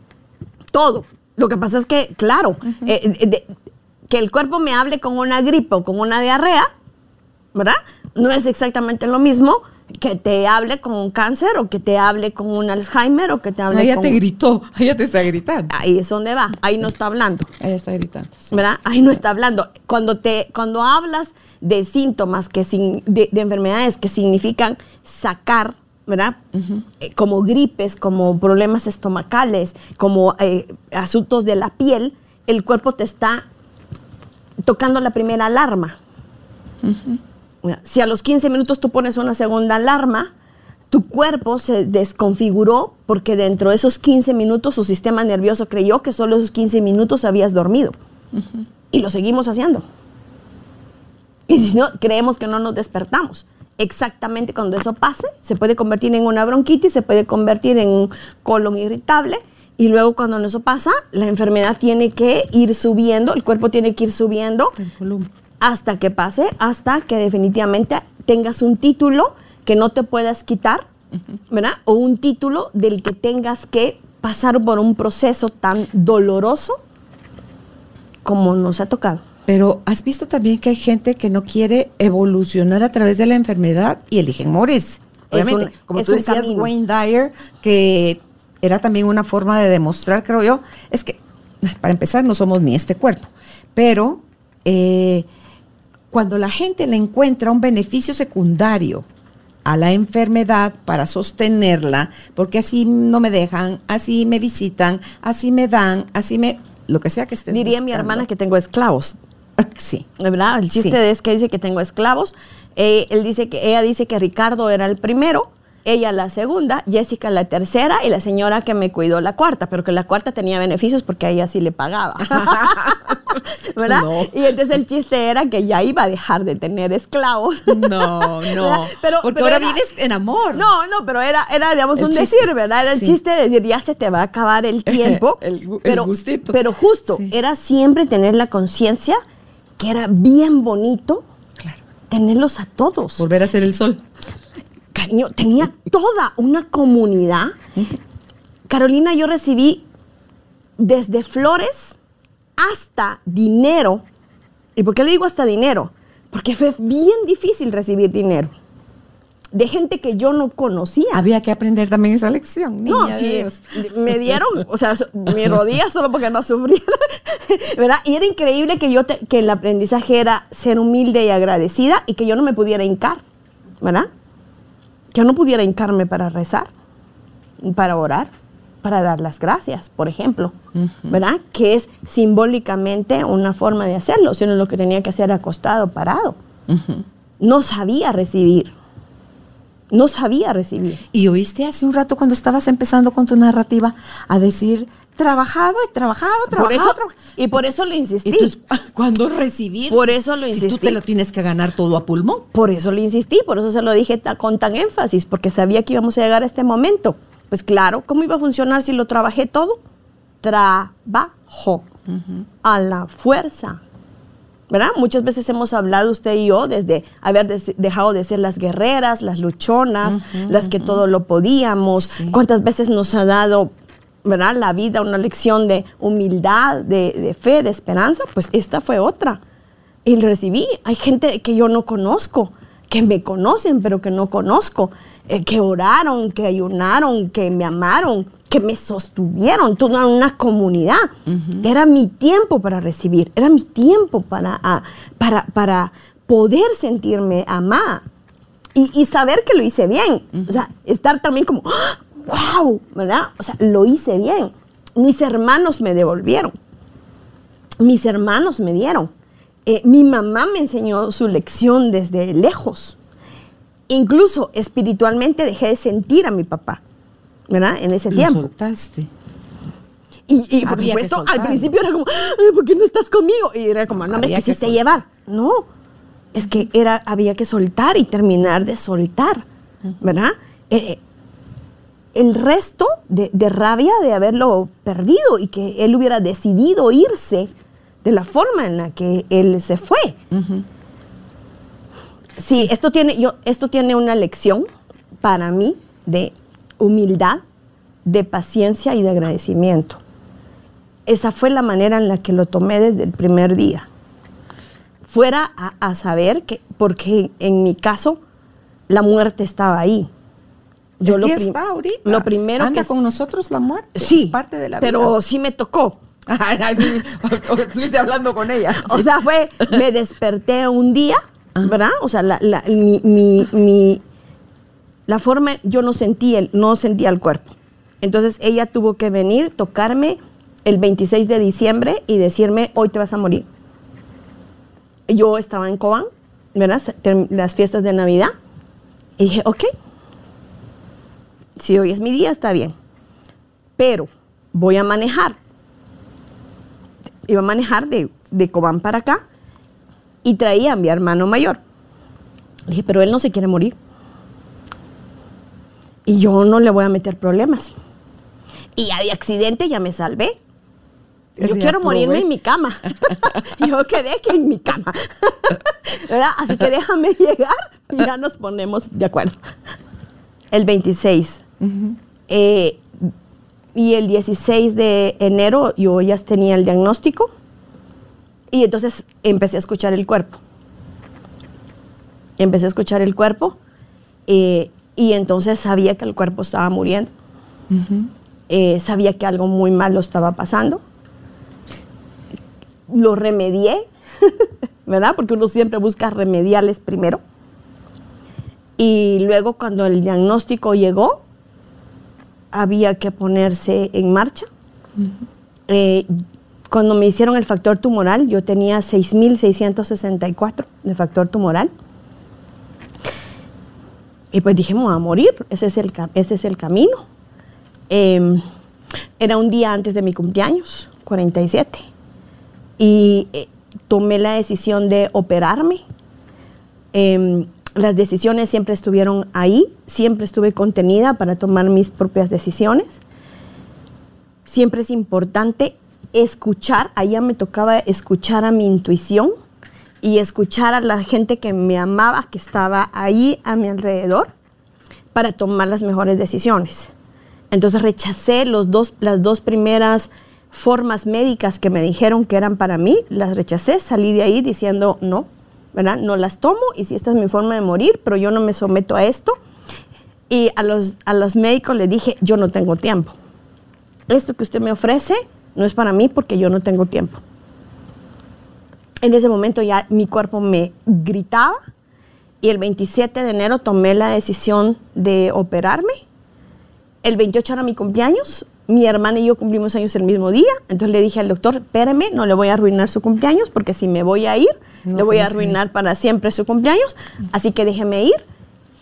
todo. Lo que pasa es que, claro, eh, de- que el cuerpo me hable con una gripe o con una diarrea, ¿verdad? No es exactamente lo mismo que te hable con un cáncer o que te hable con un Alzheimer o que te hable Ahí ya con... te gritó, ahí ya te está gritando. Ahí es donde va, ahí no está hablando. Ahí está gritando. sí. ¿verdad? Ahí no está hablando. Cuando, te, cuando hablas de síntomas, que sin- de, de enfermedades que significan sacar, ¿verdad? Eh, como gripes, como problemas estomacales, como eh, asuntos de la piel, el cuerpo te está tocando la primera alarma. Mira, Si a los 15 minutos tú pones una segunda alarma, tu cuerpo se desconfiguró porque dentro de esos 15 minutos su sistema nervioso creyó que solo esos 15 minutos habías dormido. Y lo seguimos haciendo. Y si no, creemos que no nos despertamos. Exactamente cuando eso pase, se puede convertir en una bronquitis, se puede convertir en un colon irritable. Y luego cuando eso pasa, la enfermedad tiene que ir subiendo, el cuerpo tiene que ir subiendo El volumen. Hasta que pase, hasta que definitivamente tengas un título que no te puedas quitar, ¿verdad? O un título del que tengas que pasar por un proceso tan doloroso como nos ha tocado. Pero has visto también que hay gente que no quiere evolucionar a través de la enfermedad y eligen morirse. Obviamente, un- como tú decías, camino. Wayne Dyer, que era también una forma de demostrar, creo yo, es que, para empezar, no somos ni este cuerpo, pero eh, cuando la gente le encuentra un beneficio secundario a la enfermedad para sostenerla, porque así no me dejan, así me visitan, así me dan, así me... Lo que sea que estés Diría mi hermana que tengo esclavos, Sí. ¿verdad? El chiste Sí. es que dice que tengo esclavos. Eh, él dice que ella dice que Ricardo era el primero, ella la segunda, Jessica la tercera y la señora que me cuidó la cuarta, pero que la cuarta tenía beneficios porque a ella sí le pagaba. ¿Verdad? No. Y entonces el chiste era que ya iba a dejar de tener esclavos. No, ¿Verdad? no. Pero- Porque pero ahora era- vives en amor. No, no, pero era, era digamos, El un chiste. decir, ¿verdad? Era el chiste de decir, ya se te va a acabar el tiempo. El el pero, gustito. Pero justo, Sí. era siempre tener la conciencia que era bien bonito Claro. tenerlos a todos. Volver a ser el sol. Cariño, tenía toda una comunidad. Carolina, yo recibí desde flores hasta dinero. ¿Y por qué le digo hasta dinero? Porque fue bien difícil recibir dinero. De gente que yo no conocía. Había que aprender también esa lección. No, niña sí, Dios. me dieron, o sea, mi rodilla solo porque no sufría, ¿verdad? Y era increíble que yo, te- que el aprendizaje era ser humilde y agradecida y que yo no me pudiera hincar, ¿verdad? Que yo no pudiera hincarme para rezar, para orar, para dar las gracias, por ejemplo, ¿verdad? Que es simbólicamente una forma de hacerlo, sino lo que tenía que hacer acostado, parado. No sabía recibir, no sabía recibir. Y oíste hace un rato cuando estabas empezando con tu narrativa a decir trabajado y trabajado, Por trabajado, eso, y por eso lo insistí. Entonces, cuando recibir. Por eso lo Si tú insistí. te lo tienes que ganar todo a pulmón. Por eso le insistí, por eso se lo dije con tan énfasis, porque sabía que íbamos a llegar a este momento. Pues claro, ¿cómo iba a funcionar si lo trabajé todo? Trabajo a la fuerza. ¿Verdad? Muchas veces hemos hablado usted y yo desde haber des- dejado de ser las guerreras, las luchonas, las que todo lo podíamos. Sí. ¿Cuántas veces nos ha dado ¿verdad? La vida, una lección de humildad, de, de fe, de esperanza, pues esta fue otra. Y recibí, hay gente que yo no conozco, que me conocen, pero que no conozco, eh, que oraron, que ayunaron, que me amaron, que me sostuvieron, toda una comunidad. Era mi tiempo para recibir, era mi tiempo para, ah, para, para poder sentirme amada y, y saber que lo hice bien. O sea, estar también como, wow, ¿verdad? O sea, lo hice bien. Mis hermanos me devolvieron. Mis hermanos me dieron. Eh, mi mamá me enseñó su lección desde lejos. Incluso espiritualmente dejé de sentir a mi papá, ¿verdad? En ese Lo tiempo. soltaste. Y, y por supuesto, al principio era como, "Ay, ¿por qué no estás conmigo? Y era como, no me Había quisiste llevar. No, es que era, había que soltar y terminar de soltar, ¿verdad? Eh, el resto de, de rabia de haberlo perdido y que él hubiera decidido irse de la forma en la que él se fue. Sí, esto tiene, yo, esto tiene una lección para mí de humildad, de paciencia y de agradecimiento. Esa fue la manera en la que lo tomé desde el primer día. Fuera a, a saber que, porque en mi caso, la muerte estaba ahí. Yo lo Aquí está ahorita. Lo primero Anda que con nosotros la muerte. sí, es parte de la pero vida. sí me tocó. Estuviste hablando con ella. O sea, fue, me desperté un día, ¿verdad? O sea, la, la- mi, mi- mi- la forma, yo no sentí el, no sentía el cuerpo. Entonces ella tuvo que venir, tocarme el 26 de diciembre y decirme, hoy te vas a morir. Yo estaba en Cobán, ¿verdad? Las fiestas de Navidad. Y dije, ok, si hoy es mi día, está bien. Pero voy a manejar iba a manejar de, de Cobán para acá y traía a mi hermano mayor. Le dije, pero él no se quiere morir. Y yo no le voy a meter problemas. Y ya de accidente ya me salvé. Yo quiero morirme en mi cama. yo quedé que en mi cama. ¿Verdad? Así que déjame llegar y ya nos ponemos de acuerdo. El 26. Eh, y el 16 de enero yo ya tenía el diagnóstico y entonces empecé a escuchar el cuerpo. Empecé a escuchar el cuerpo eh, y entonces sabía que el cuerpo estaba muriendo. Eh, sabía que algo muy malo estaba pasando. Lo remedié, ¿verdad? Porque uno siempre busca remediales primero. Y luego cuando el diagnóstico llegó, había que ponerse en marcha. Eh, cuando me hicieron el factor tumoral, yo tenía 6.664 de factor tumoral. Y pues dije, me a morir, ese es el, ese es el camino. Eh, era un día antes de mi cumpleaños, 47. Y eh, tomé la decisión de operarme. Em, las decisiones siempre estuvieron ahí, siempre estuve contenida para tomar mis propias decisiones. Siempre es importante escuchar, allá me tocaba escuchar a mi intuición y escuchar a la gente que me amaba, que estaba ahí a mi alrededor, para tomar las mejores decisiones. Entonces rechacé los dos, las dos primeras formas médicas que me dijeron que eran para mí, las rechacé, salí de ahí diciendo no, ¿verdad? No las tomo y si esta es mi forma de morir, pero yo no me someto a esto. Y a los, a los médicos les dije, yo no tengo tiempo. Esto que usted me ofrece no es para mí porque yo no tengo tiempo. En ese momento ya mi cuerpo me gritaba y el 27 de enero tomé la decisión de operarme. El 28 era mi cumpleaños. Mi hermana y yo cumplimos años el mismo día. Entonces le dije al doctor, espéreme, no le voy a arruinar su cumpleaños porque si me voy a ir, No, le voy a sí. arruinar para siempre su cumpleaños. Así que déjeme ir.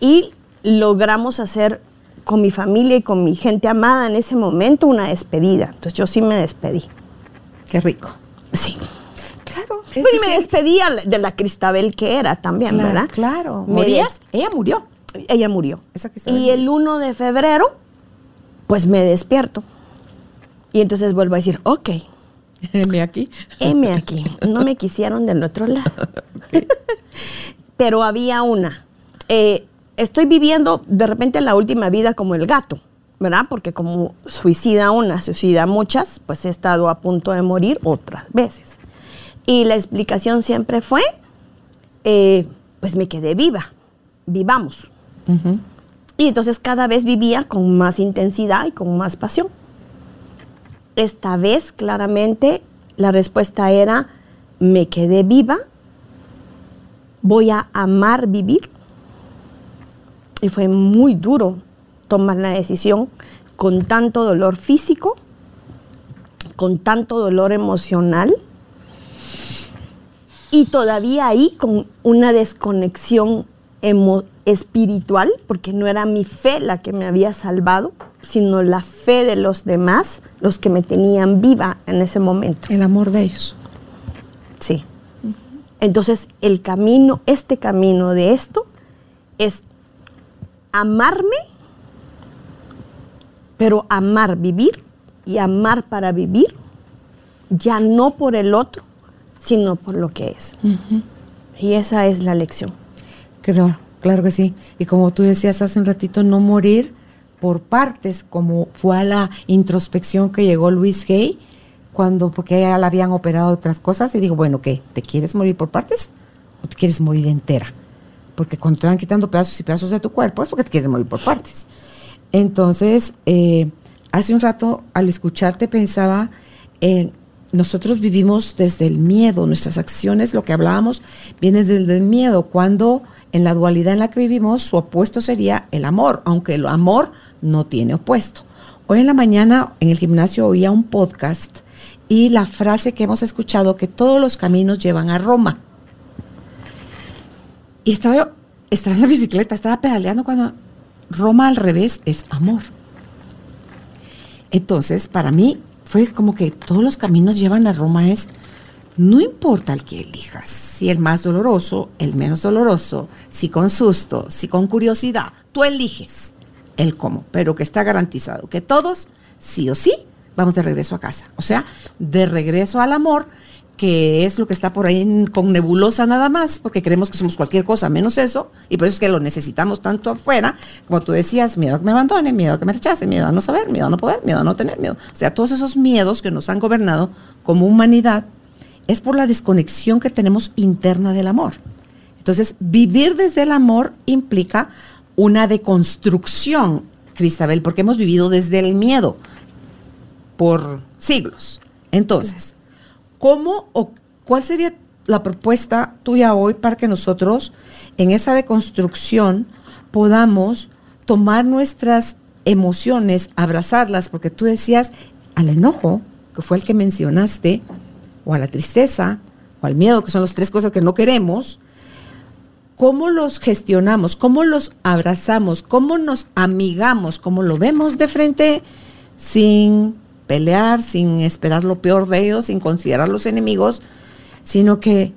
Y logramos hacer con mi familia y con mi gente amada en ese momento una despedida. Entonces yo sí me despedí. Qué rico. Sí. Claro. Pero y me decir, despedí al- de la Cristabel que era también, claro, ¿verdad? Claro. Ella murió. Ella murió. Esa Y murió. el 1 de febrero, pues me despierto. Y entonces vuelvo a decir, ok, Heme aquí. heme aquí. No me quisieron del otro lado. Pero había una. eh, estoy viviendo de repente la última vida como el gato, ¿verdad? Porque como suicida una, suicida muchas, pues he estado a punto de morir otras veces. Y la explicación siempre fue, eh, pues me quedé viva, vivamos. Y entonces cada vez vivía con más intensidad y con más pasión. Esta vez claramente la respuesta era, me quedé viva, voy a amar vivir. Y fue muy duro tomar la decisión con tanto dolor físico, con tanto dolor emocional y todavía ahí con una desconexión espiritual, porque no era mi fe la que me había salvado, sino la fe de los demás, los que me tenían viva en ese momento. El amor de ellos. Sí. Entonces, el camino, este camino de esto es amarme, pero amar vivir y amar para vivir, ya no por el otro, sino por lo que es. Y esa es la lección. Claro, claro que sí. Y como tú decías hace un ratito, no morir por partes, como fue a la introspección que llegó Luis Hay, cuando, porque ya le habían operado otras cosas, y digo, bueno, ¿qué? ¿Te quieres morir por partes o te quieres morir entera? Porque cuando te van quitando pedazos y pedazos de tu cuerpo es porque te quieres morir por partes. Entonces, eh, hace un rato al escucharte pensaba en nosotros vivimos desde el miedo, nuestras acciones, lo que hablábamos, viene desde el miedo, cuando en la dualidad en la que vivimos su opuesto sería el amor, aunque el amor no tiene opuesto. Hoy en la mañana en el gimnasio oía un podcast y la frase que hemos escuchado, que todos los caminos llevan a Roma. Y estaba, estaba en la bicicleta, estaba pedaleando cuando Roma al revés es amor. Entonces, para mí, fue como que todos los caminos llevan a Roma es, no importa el que elijas, si el más doloroso, el menos doloroso, si con susto, si con curiosidad, tú eliges el cómo, pero que está garantizado que todos, sí o sí, vamos de regreso a casa. O sea, de regreso al amor que es lo que está por ahí con nebulosa nada más, porque creemos que somos cualquier cosa menos eso, y por eso es que lo necesitamos tanto afuera, como tú decías, miedo a que me abandone, miedo a que me rechace, miedo a no saber, miedo a no poder, miedo a no tener miedo. O sea, todos esos miedos que nos han gobernado como humanidad es por la desconexión que tenemos interna del amor. Entonces, vivir desde el amor implica una deconstrucción, Cristabel, porque hemos vivido desde el miedo por siglos. Entonces, ¿Cómo o cuál sería la propuesta tuya hoy para que nosotros en esa deconstrucción podamos tomar nuestras emociones, abrazarlas, porque tú decías al enojo, que fue el que mencionaste, o a la tristeza, o al miedo, que son las tres cosas que no queremos, ¿cómo los gestionamos? ¿Cómo los abrazamos? ¿Cómo nos amigamos? ¿Cómo lo vemos de frente sin pelear, sin esperar lo peor de ellos, sin considerar los enemigos, sino que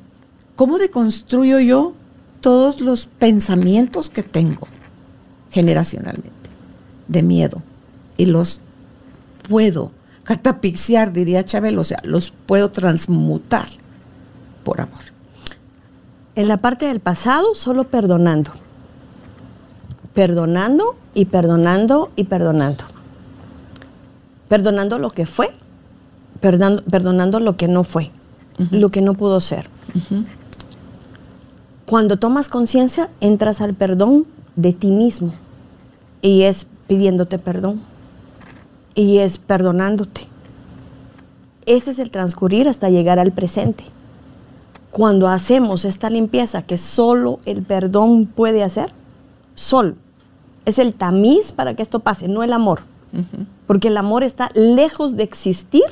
cómo deconstruyo yo todos los pensamientos que tengo generacionalmente de miedo y los puedo catapixiar, diría Chabel, o sea, los puedo transmutar por amor. En la parte del pasado, solo perdonando. Perdonando y perdonando y perdonando perdonando lo que fue, perdonando, perdonando lo que no fue, lo que no pudo ser. Cuando tomas conciencia, entras al perdón de ti mismo y es pidiéndote perdón y es perdonándote. Ese es el transcurrir hasta llegar al presente. Cuando hacemos esta limpieza que solo el perdón puede hacer, solo, es el tamiz para que esto pase, no el amor. Porque el amor está lejos de existir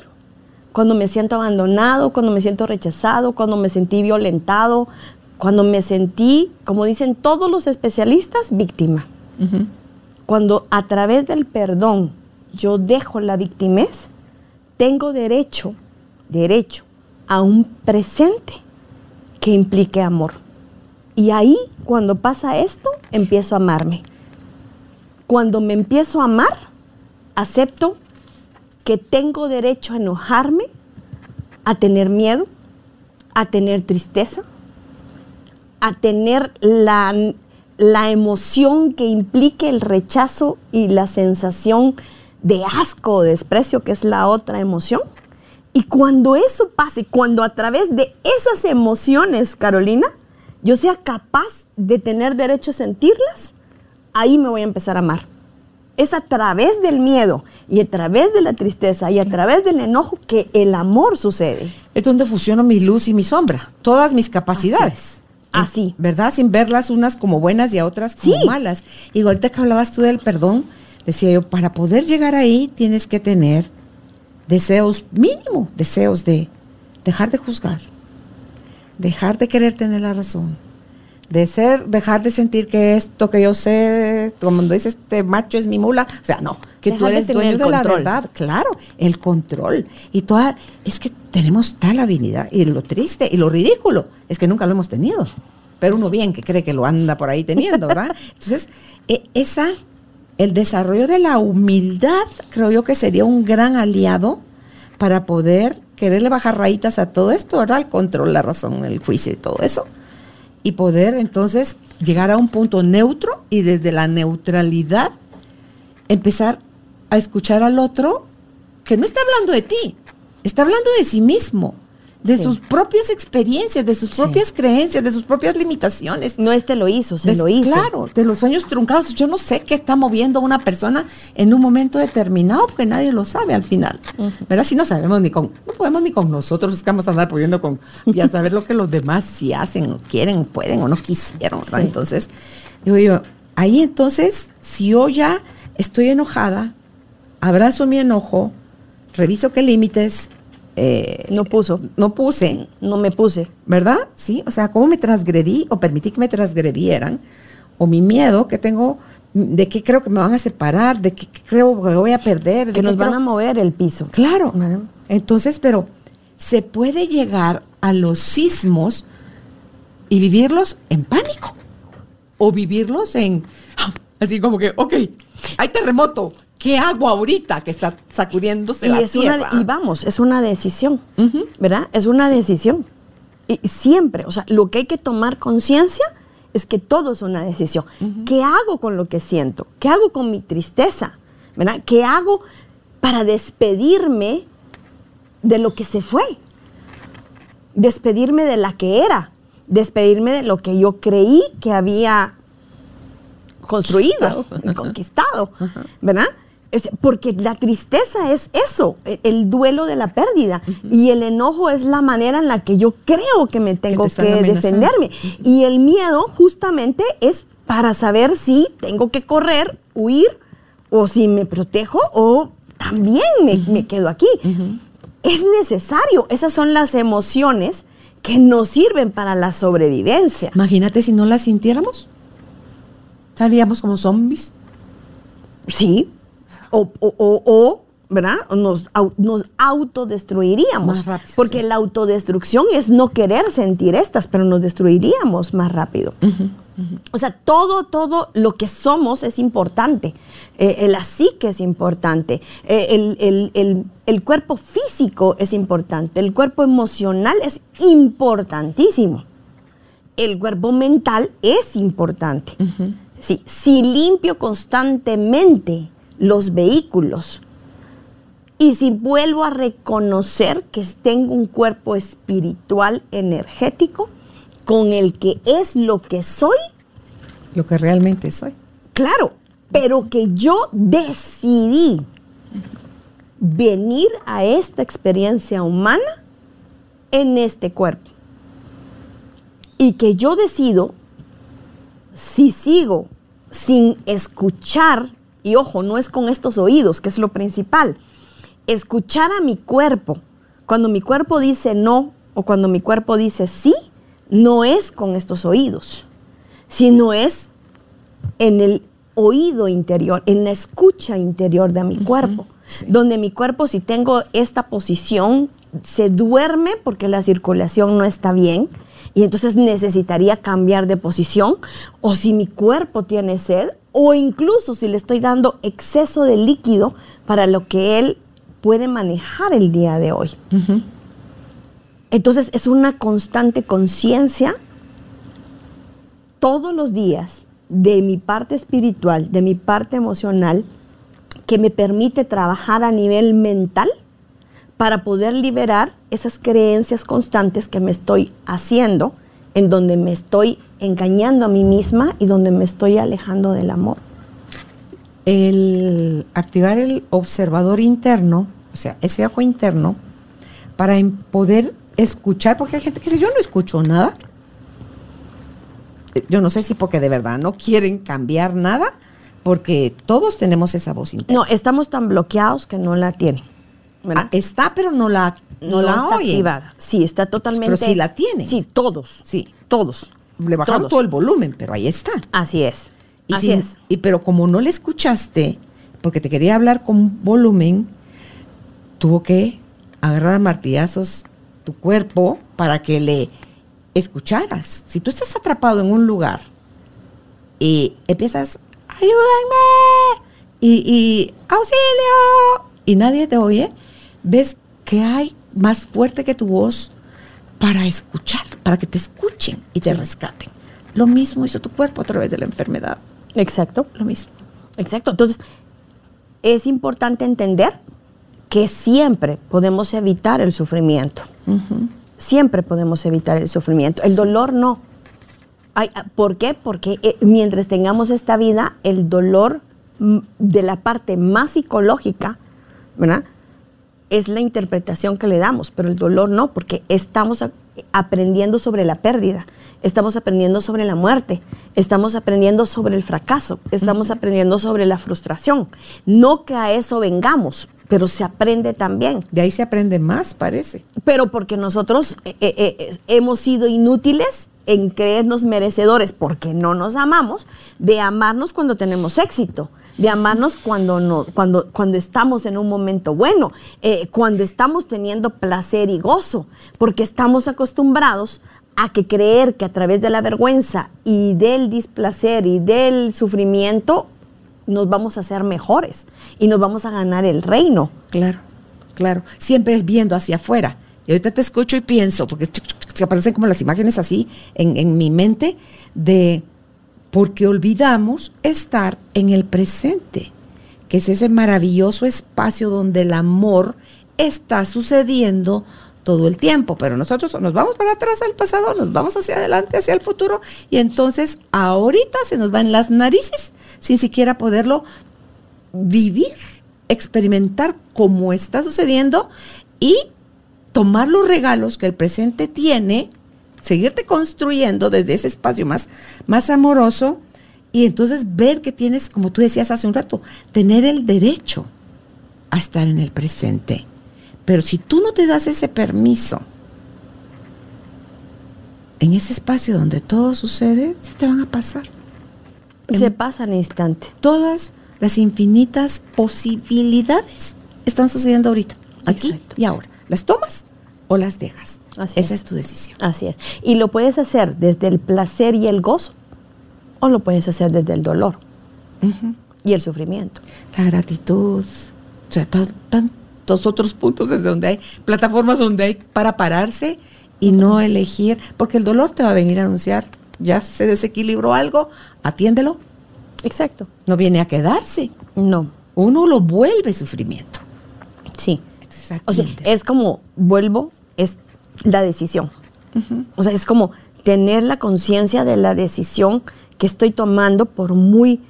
cuando me siento abandonado, cuando me siento rechazado, cuando me sentí violentado, cuando me sentí, como dicen todos los especialistas, víctima. Cuando a través del perdón yo dejo la victimez, tengo derecho, derecho a un presente que implique amor. Y ahí, cuando pasa esto, empiezo a amarme. Cuando me empiezo a amar, acepto que tengo derecho a enojarme, a tener miedo, a tener tristeza, a tener la, la emoción que implique el rechazo y la sensación de asco o desprecio, que es la otra emoción. Y cuando eso pase, cuando a través de esas emociones, Carolina, yo sea capaz de tener derecho a sentirlas, ahí me voy a empezar a amar. Es a través del miedo y a través de la tristeza y a través del enojo que el amor sucede. Es donde fusiono mi luz y mi sombra, todas mis capacidades. Así. ¿Verdad? Sin verlas unas como buenas y a otras como Sí. malas. Y ahorita que hablabas tú del perdón, decía yo, para poder llegar ahí tienes que tener deseos, mínimo, deseos de dejar de juzgar, dejar de querer tener la razón, de ser, dejar de sentir que esto que yo sé, como dice este macho es mi mula, o sea, no, que tú de eres dueño de la verdad, claro, el control. Y toda, es que tenemos tal habilidad, y lo triste y lo ridículo es que nunca lo hemos tenido. Pero uno bien que cree que lo anda por ahí teniendo, ¿verdad? Entonces, e- esa, el desarrollo de la humildad, creo yo que sería un gran aliado para poder quererle bajar rayitas a todo esto, ¿verdad? El control, la razón, el juicio y todo eso. Y poder entonces llegar a un punto neutro y desde la neutralidad empezar a escuchar al otro que no está hablando de ti, está hablando de sí mismo, de Sí. sus propias experiencias, de sus propias creencias, de sus propias limitaciones. No este lo hizo, se lo hizo. Claro, de los sueños truncados. Yo no sé qué está moviendo una persona en un momento determinado, porque nadie lo sabe al final. ¿Verdad? Si no sabemos ni con, no podemos ni con nosotros, que vamos a andar pudiendo con, y a saber lo que los demás sí hacen, o quieren, pueden o no quisieron, ¿verdad? Sí. Entonces, digo yo, ahí entonces, si yo ya estoy enojada, abrazo mi enojo, reviso qué límites eh, No puso. no puse, No me puse. ¿verdad? Sí, o sea, cómo me transgredí o permití que me transgredieran, o mi miedo que tengo, de qué creo que me van a separar, de qué creo que voy a perder, de Que nos van creo- a mover el piso. Claro. Entonces, pero se puede llegar a los sismos y vivirlos en pánico o vivirlos en así como que, ok, hay terremoto, ¿qué hago ahorita que está sacudiéndose Y, la es una, y vamos, es una decisión. ¿verdad? Es una decisión. Y siempre, o sea, lo que hay que tomar conciencia es que todo es una decisión. ¿Qué hago con lo que siento? ¿Qué hago con mi tristeza? ¿Verdad? ¿Qué hago para despedirme de lo que se fue? Despedirme de la que era, despedirme de lo que yo creí que había construido Conquistado. y conquistado, ¿verdad? Porque la tristeza es eso, e- el duelo de la pérdida. Y el enojo es la manera en la que yo creo que me tengo te que defenderme. Y el miedo justamente es para saber si tengo que correr, huir, o si me protejo, o también me, me quedo aquí. Es necesario. Esas son las emociones que nos sirven para la sobrevivencia. Imagínate si no la sintiéramos. Estaríamos como zombies. Sí. O, o, o- o, ¿verdad? Nos, au- nos autodestruiríamos. Más rápido, Porque sí. la autodestrucción es no querer sentir estas, pero nos destruiríamos más rápido. O sea, todo, todo lo que somos es importante. Eh, eh, la psique es importante. Eh, el, el- el- el cuerpo físico es importante. El cuerpo emocional es importantísimo. El cuerpo mental es importante. Sí, si limpio constantemente los vehículos y si vuelvo a reconocer que tengo un cuerpo espiritual energético con el que es lo que soy, Lo que realmente soy. claro, pero que yo decidí venir a esta experiencia humana en este cuerpo. Y que yo decido si sigo sin escuchar, y ojo, no es con estos oídos, que es lo principal, escuchar a mi cuerpo. Cuando mi cuerpo dice no o cuando mi cuerpo dice sí, no es con estos oídos, sino es en el oído interior, en la escucha interior de mi cuerpo, sí. donde mi cuerpo si tengo esta posición se duerme porque la circulación no está bien y entonces necesitaría cambiar de posición o si mi cuerpo tiene sed o incluso si le estoy dando exceso de líquido para lo que él puede manejar el día de hoy. Entonces es una constante conciencia todos los días de mi parte espiritual, de mi parte emocional, que me permite trabajar a nivel mental para poder liberar esas creencias constantes que me estoy haciendo, en donde me estoy engañando a mí misma y donde me estoy alejando del amor. El activar el observador interno, o sea, ese ojo interno, para em- poder escuchar, porque hay gente que dice, yo no escucho nada. Eh, Yo no sé si porque de verdad no quieren cambiar nada, porque todos tenemos esa voz interna. No, estamos tan bloqueados que no la tienen. Ah, está, pero no la, no la está oyen. activada. Sí, está totalmente. Pero sí la tienen. Sí, todos. Sí. Todos. Le bajaron Todos. todo el volumen, pero ahí está. Así es. Y Así sin- es. Y pero como no le escuchaste, porque te quería hablar con volumen, tuvo que agarrar a martillazos tu cuerpo para que le escucharas. Si tú estás atrapado en un lugar y empiezas, ayúdenme, y, y auxilio, y nadie te oye, ves que hay más fuerte que tu voz para escuchar, para que te escuchen y te rescaten. Lo mismo hizo tu cuerpo a través de la enfermedad. Exacto. Lo mismo. Exacto. Entonces, es importante entender que siempre podemos evitar el sufrimiento. Siempre podemos evitar el sufrimiento. El dolor no. Ay, ah, ¿Por qué? Porque eh, mientras tengamos esta vida, el dolor mm, de la parte más psicológica, ¿verdad? Es la interpretación que le damos, pero el dolor no, porque estamos aprendiendo sobre la pérdida, estamos aprendiendo sobre la muerte, estamos aprendiendo sobre el fracaso, estamos aprendiendo sobre la frustración. No que a eso vengamos, pero se aprende también De ahí se aprende más, parece. pero porque nosotros eh, eh, eh, hemos sido inútiles en creernos merecedores porque no nos amamos, de amarnos cuando tenemos éxito, de amarnos cuando, no, cuando, cuando estamos en un momento bueno, eh, cuando estamos teniendo placer y gozo, porque estamos acostumbrados a que creer que a través de la vergüenza y del displacer y del sufrimiento nos vamos a ser mejores y nos vamos a ganar el reino. Claro, claro. Siempre es viendo hacia afuera. Y ahorita te escucho y pienso, porque se aparecen como las imágenes así en, en mi mente, de porque olvidamos estar en el presente, que es ese maravilloso espacio donde el amor está sucediendo todo el tiempo, pero nosotros nos vamos para atrás al pasado, nos vamos hacia adelante, hacia el futuro, y entonces ahorita se nos va en las narices sin siquiera poderlo vivir, experimentar cómo está sucediendo y tomar los regalos que el presente tiene, seguirte construyendo desde ese espacio más, más amoroso y entonces ver que tienes, como tú decías hace un rato, tener el derecho a estar en el presente. Pero si tú no te das ese permiso, en ese espacio donde todo sucede, se te van a pasar Se pasa al instante. todas las infinitas posibilidades están sucediendo ahorita, aquí Exacto. y ahora. ¿Las tomas o las dejas? Así Esa es. es tu decisión. Así es. Y lo puedes hacer desde el placer y el gozo, o lo puedes hacer desde el dolor y el sufrimiento. La gratitud, o sea, tan- tantos otros puntos desde donde hay, plataformas donde hay para pararse y no elegir, porque el dolor te va a venir a anunciar, ya se desequilibró algo, atiéndelo, Exacto. no viene a quedarse. No. Uno lo vuelve sufrimiento. Sí. O sea, es como, vuelvo, es la decisión. O sea, es como tener la conciencia de la decisión que estoy tomando por muy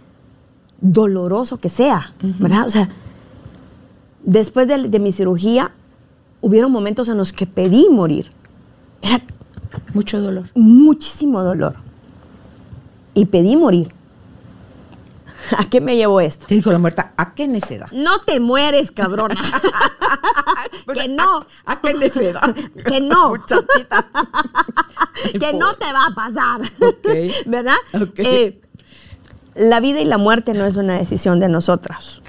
doloroso que sea, ¿verdad? O sea, después de, de mi cirugía, hubieron momentos en los que pedí morir. Era mucho dolor. muchísimo dolor. Y pedí morir. ¿A qué me llevó esto? Te dijo la muerta, ¿a qué necedad? No te mueres, cabrona. que no. ¿A, a qué necedad? Que no. Muchachita. que no te va a pasar. ¿Verdad? Eh, la vida y la muerte no es una decisión de nosotros.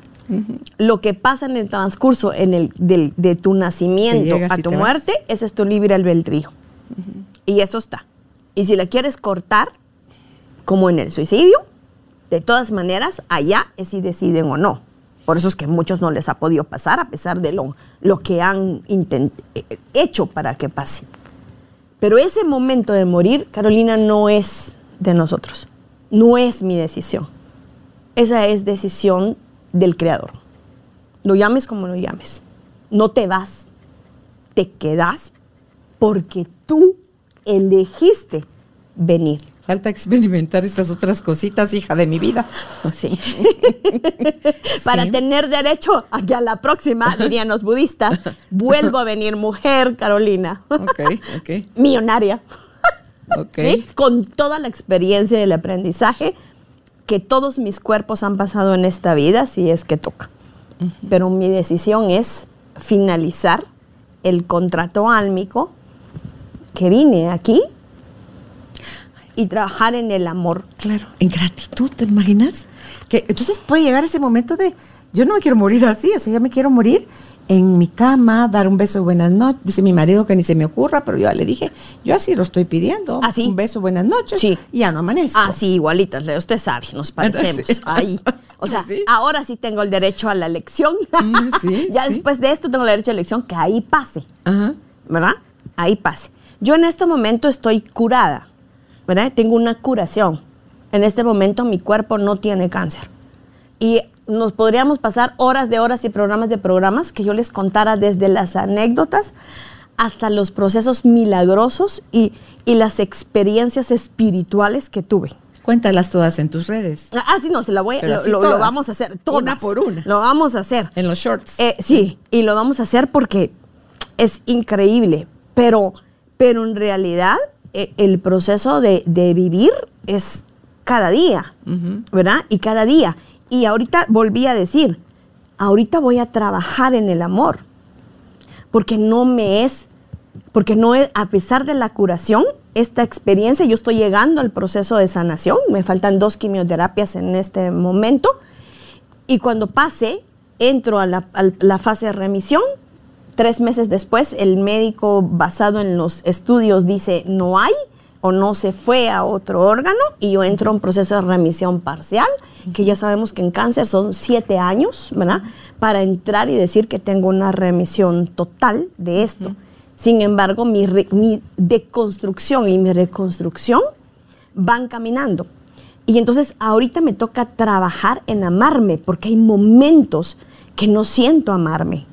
Lo que pasa en el transcurso en el, del- de tu nacimiento a tu vas. muerte, ese es tu libre albedrío. Y eso está. Y si la quieres cortar, como en el suicidio, de todas maneras, allá es si deciden o no. Por eso es que muchos no les ha podido pasar, a pesar de lo, que han eh, hecho para que pase. Pero ese momento de morir, Carolina, no es de nosotros. no es mi decisión. Esa es decisión del creador. Lo llames como lo llames. No te vas, te quedas porque tú elegiste venir. Falta experimentar estas otras cositas, hija de mi vida. Sí. Para tener derecho a que a la próxima, dirían los budistas, vuelvo a venir mujer, Carolina. Ok, ok. Millonaria. Ok. ¿Sí? Con toda la experiencia y el aprendizaje que todos mis cuerpos han pasado en esta vida, si es que toca. Pero mi decisión es finalizar el contrato álmico que vine aquí y trabajar en el amor. Claro, en gratitud, ¿te imaginas? Que entonces puede llegar ese momento de, yo no me quiero morir así, o sea, yo me quiero morir en mi cama, dar un beso buenas noches. Dice mi marido que ni se me ocurra, pero yo ya le dije, yo así lo estoy pidiendo. ¿Así? Un beso buenas noches. Sí. Y ya no amanezco. Ah, sí, igualitas, usted sabe, nos parecemos Sí. ahí. O sea, Sí. ahora sí tengo el derecho a la elección. Mm, sí, ya después de esto tengo el derecho a la elección, que ahí pase. Ajá. ¿verdad? Ahí pase. Yo en este momento estoy curada, ¿verdad? Tengo una curación. En este momento mi cuerpo no tiene cáncer. Y nos podríamos pasar horas de horas y programas de programas que yo les contara desde las anécdotas hasta los procesos milagrosos y, y las experiencias espirituales que tuve. Cuéntalas todas en tus redes. Ah, sí, no, se la voy a, lo, lo- lo vamos a hacer. Todas. Una por una. Lo vamos a hacer. En los shorts. Eh, sí, y lo vamos a hacer porque es increíble, pero, pero en realidad el proceso de, de vivir es cada día, ¿verdad? Y cada día. Y ahorita volví a decir, ahorita voy a trabajar en el amor, porque no me es, porque no es, a pesar de la curación, esta experiencia, yo estoy llegando al proceso de sanación, me faltan dos quimioterapias en este momento, y cuando pase, entro a la, a la fase de remisión. Tres meses después, el médico, basado en los estudios, dice no hay o no se fue a otro órgano y yo entro a un proceso de remisión parcial, que ya sabemos que en cáncer son siete años, ¿verdad? Para entrar y decir que tengo una remisión total de esto. Sin embargo, mi, re- mi deconstrucción y mi reconstrucción van caminando. Y entonces ahorita me toca trabajar en amarme, porque hay momentos que no siento amarme.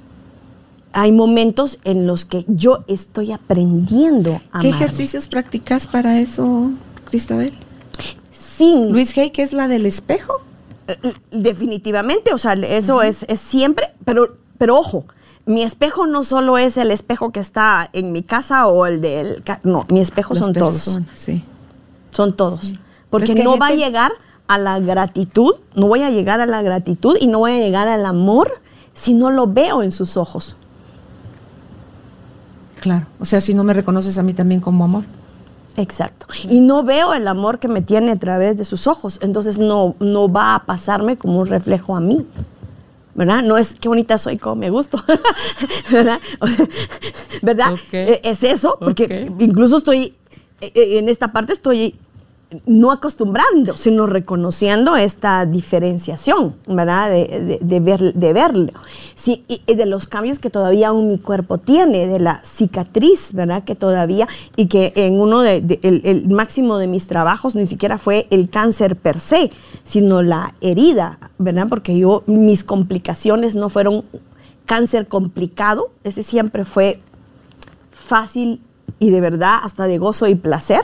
Hay momentos en los que yo estoy aprendiendo a ¿Qué amarme. ejercicios practicas para eso, Cristabel? Sin Luis Hay, que es la del espejo. Eh, Definitivamente, o sea, eso es, es siempre, pero, pero ojo, mi espejo no solo es el espejo que está en mi casa o el del... No, mi espejo Las son todos. Sí. Son todos. Porque no va a llegar a la gratitud, no voy a llegar a la gratitud y no voy a llegar al amor si no lo veo en sus ojos. Claro. O sea, si no me reconoces a mí también como amor. Exacto. Y no veo el amor que me tiene a través de sus ojos. Entonces no, no va a pasarme como un reflejo a mí. ¿Verdad? No es qué bonita soy, como me gusto. ¿Verdad? O sea, ¿Verdad? Eh, Es eso, porque incluso estoy, eh, eh, en esta parte estoy no acostumbrando, sino reconociendo esta diferenciación, ¿verdad? De, ver, de verlo. Sí, y, de los cambios que todavía aún mi cuerpo tiene, de la cicatriz, ¿verdad? Que todavía, y que en uno de, de- el, el máximo de mis trabajos ni siquiera fue el cáncer per se, sino la herida, ¿verdad? Porque yo, mis complicaciones no fueron cáncer complicado, ese siempre fue fácil y de verdad hasta de gozo y placer,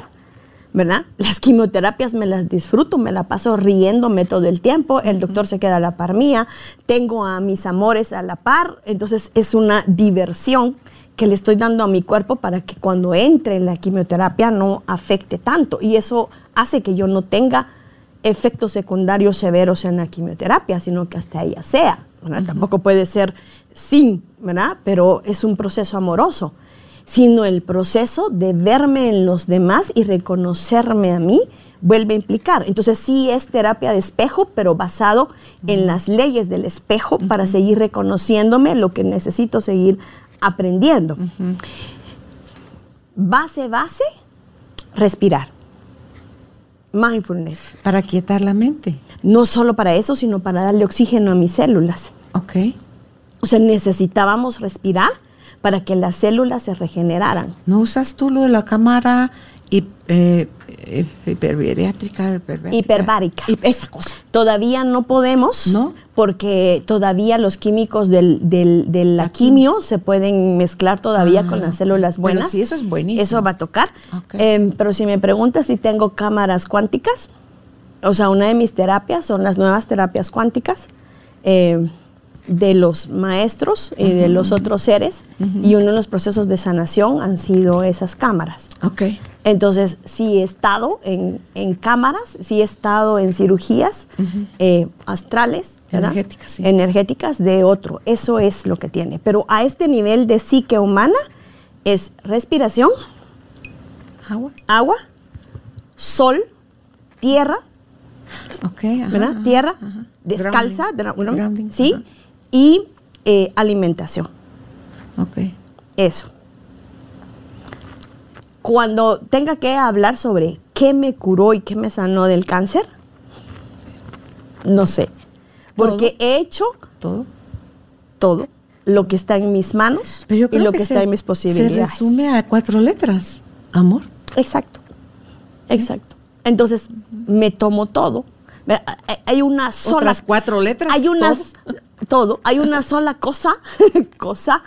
¿verdad? Las quimioterapias me las disfruto, me la paso riéndome todo el tiempo, el doctor se queda a la par mía, tengo a mis amores a la par, entonces es una diversión que le estoy dando a mi cuerpo para que cuando entre en la quimioterapia no afecte tanto y eso hace que yo no tenga efectos secundarios severos en la quimioterapia, sino que hasta ella sea. ¿verdad? Tampoco puede ser sin, ¿verdad? Pero es un proceso amoroso, sino el proceso de verme en los demás y reconocerme a mí vuelve a implicar. Entonces sí es terapia de espejo, pero basado en las leyes del espejo para seguir reconociéndome lo que necesito seguir aprendiendo. Base, base, respirar. Mindfulness. Para quietar la mente. No solo para eso, sino para darle oxígeno a mis células. Ok. O sea, necesitábamos respirar para que las células se regeneraran. ¿No usas tú lo de la cámara eh, eh, hiperbariátrica, hiperbárica. Hiperbárica. Hip- esa cosa. Todavía no podemos, ¿No? porque todavía los químicos del, del- de la La quimio se pueden mezclar todavía Ah, con las ok. células Pero buenas. sí, eso es buenísimo. Eso va a tocar. Ok. Em, pero si me preguntas si tengo cámaras cuánticas, o sea, una de mis terapias son las nuevas terapias cuánticas em, de los maestros y de los otros seres, y uno de los procesos de sanación han sido esas cámaras. Ok. Entonces, sí he estado en, en cámaras, sí he estado en cirugías eh, astrales. Energéticas, sí. Energéticas de otro. Eso es lo que tiene. Pero a este nivel de psique humana es respiración, Agua. agua, sol, tierra, Ok. ajá, ¿verdad? ajá, tierra, ajá. descalza. Grounding, ¿sí? Y eh, alimentación. Ok. Eso. Cuando tenga que hablar sobre qué me curó y qué me sanó del cáncer, no sé. Porque ¿Todo? he hecho Todo. todo lo que está en mis manos Pero yo y lo que, que, se, está en mis Se posibilidades. resume a cuatro letras. Amor. Exacto. Exacto. Entonces, me tomo todo. Hay- una sola. Otras cuatro letras. Hay una. Todo. Hay una sola cosa. cosa.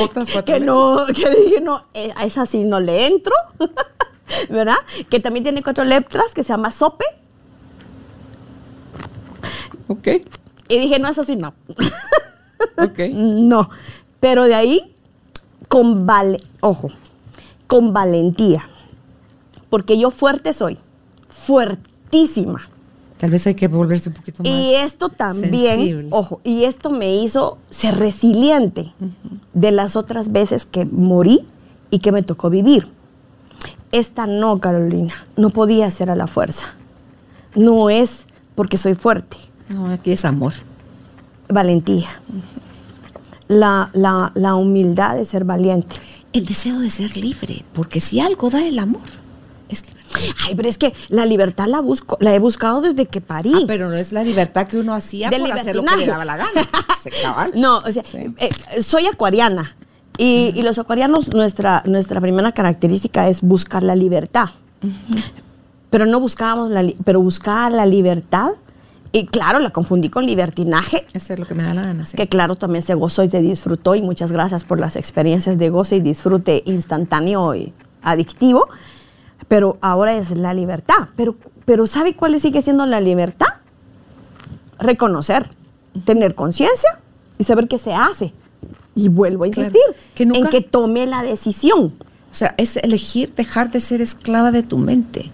Otras que no. Que dije, no, eh, a esa sí no le entro. ¿Verdad? Que también tiene cuatro letras que se llama sope. Ok. Y dije, no, eso sí no. Ok. No. Pero de ahí, con vale, ojo, con valentía. Porque yo fuerte soy. Fuertísima. Tal vez hay que volverse un poquito más. Y esto también, sensible. ojo, y esto me hizo ser resiliente de las otras veces que morí y que me tocó vivir. Esta no, Carolina, no podía ser a la fuerza. No es porque soy fuerte, No, aquí es amor. valentía. La, la- la humildad de ser valiente. El deseo de ser libre, porque si algo da el amor. Ay, pero es que la libertad la busco, la he buscado desde que parí. Ah, pero no es la libertad que uno hacía De por hacer lo que le daba la gana. No, o sea, Sí. eh, soy acuariana. Y, y los acuarianos, nuestra, nuestra primera característica es buscar la libertad. Pero no buscábamos la, pero buscaba la libertad. Y claro, la confundí con libertinaje, Hacer lo que me da la gana. sí. que claro, también se gozó y se disfrutó. Y muchas gracias por las experiencias de goce y disfrute instantáneo y adictivo. Pero ahora es la libertad. Pero, pero ¿sabe cuál sigue siendo la libertad? Reconocer, tener conciencia y saber qué se hace. Y vuelvo a Claro, insistir que nunca- en que tome la decisión. O sea, es elegir dejar de ser esclava de tu mente,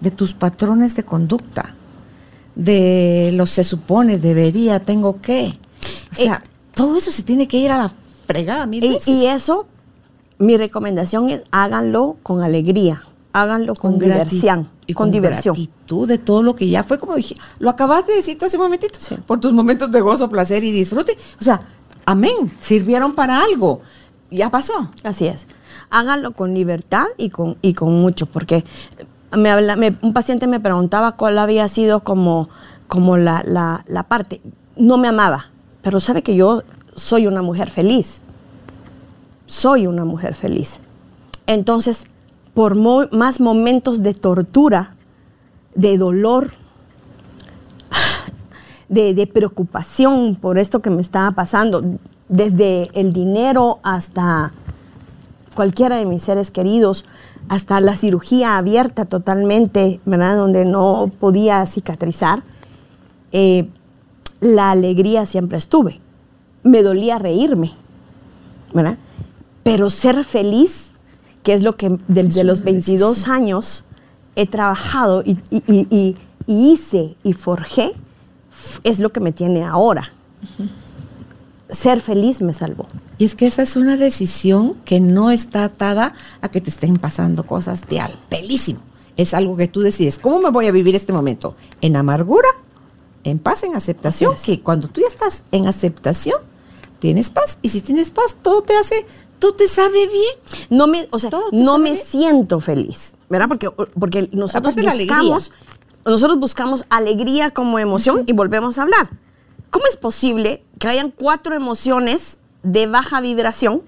de tus patrones de conducta, de los se supone, debería, tengo que. O sea, todo eso se tiene que ir a la fregada mil y eso, mi recomendación es háganlo con alegría, háganlo con, diversión. y con, diversión. gratitud de todo lo que ya fue, como dije, lo acabas de decir tú hace un momentito, Sí. por tus momentos de gozo, placer y disfrute. O sea, amén, sirvieron para algo. Ya pasó. Así es. Háganlo con libertad y con, y con mucho, porque me habla, me- un paciente me preguntaba cuál había sido como, como la, la- la parte. No me amaba, pero sabe que yo soy una mujer feliz. Soy una mujer feliz. Entonces, por más momentos de tortura, de dolor, de, de preocupación por esto que me estaba pasando, desde el dinero hasta cualquiera de mis seres queridos, hasta la cirugía abierta totalmente, ¿verdad? Donde no podía cicatrizar, eh, la alegría siempre estuve. Me dolía reírme, ¿verdad? Pero ser feliz, que es lo que desde Es los una 22 decisión. años he trabajado y, y- y- y- y hice y forjé, es lo que me tiene ahora. Ser feliz me salvó. Y es que esa es una decisión que no está atada a que te estén pasando cosas de al pelísimo. Es algo que tú decides, ¿cómo me voy a vivir este momento? ¿En amargura? ¿En paz? ¿En aceptación? Es. Que cuando tú ya estás en aceptación, tienes paz. Y si tienes paz, todo te hace, todo te sabe bien. No me, o sea, no me bien. siento feliz, ¿verdad? Porque, porque nosotros buscamos, nosotros buscamos alegría como emoción y volvemos a hablar. ¿Cómo es posible que hayan cuatro emociones de baja vibración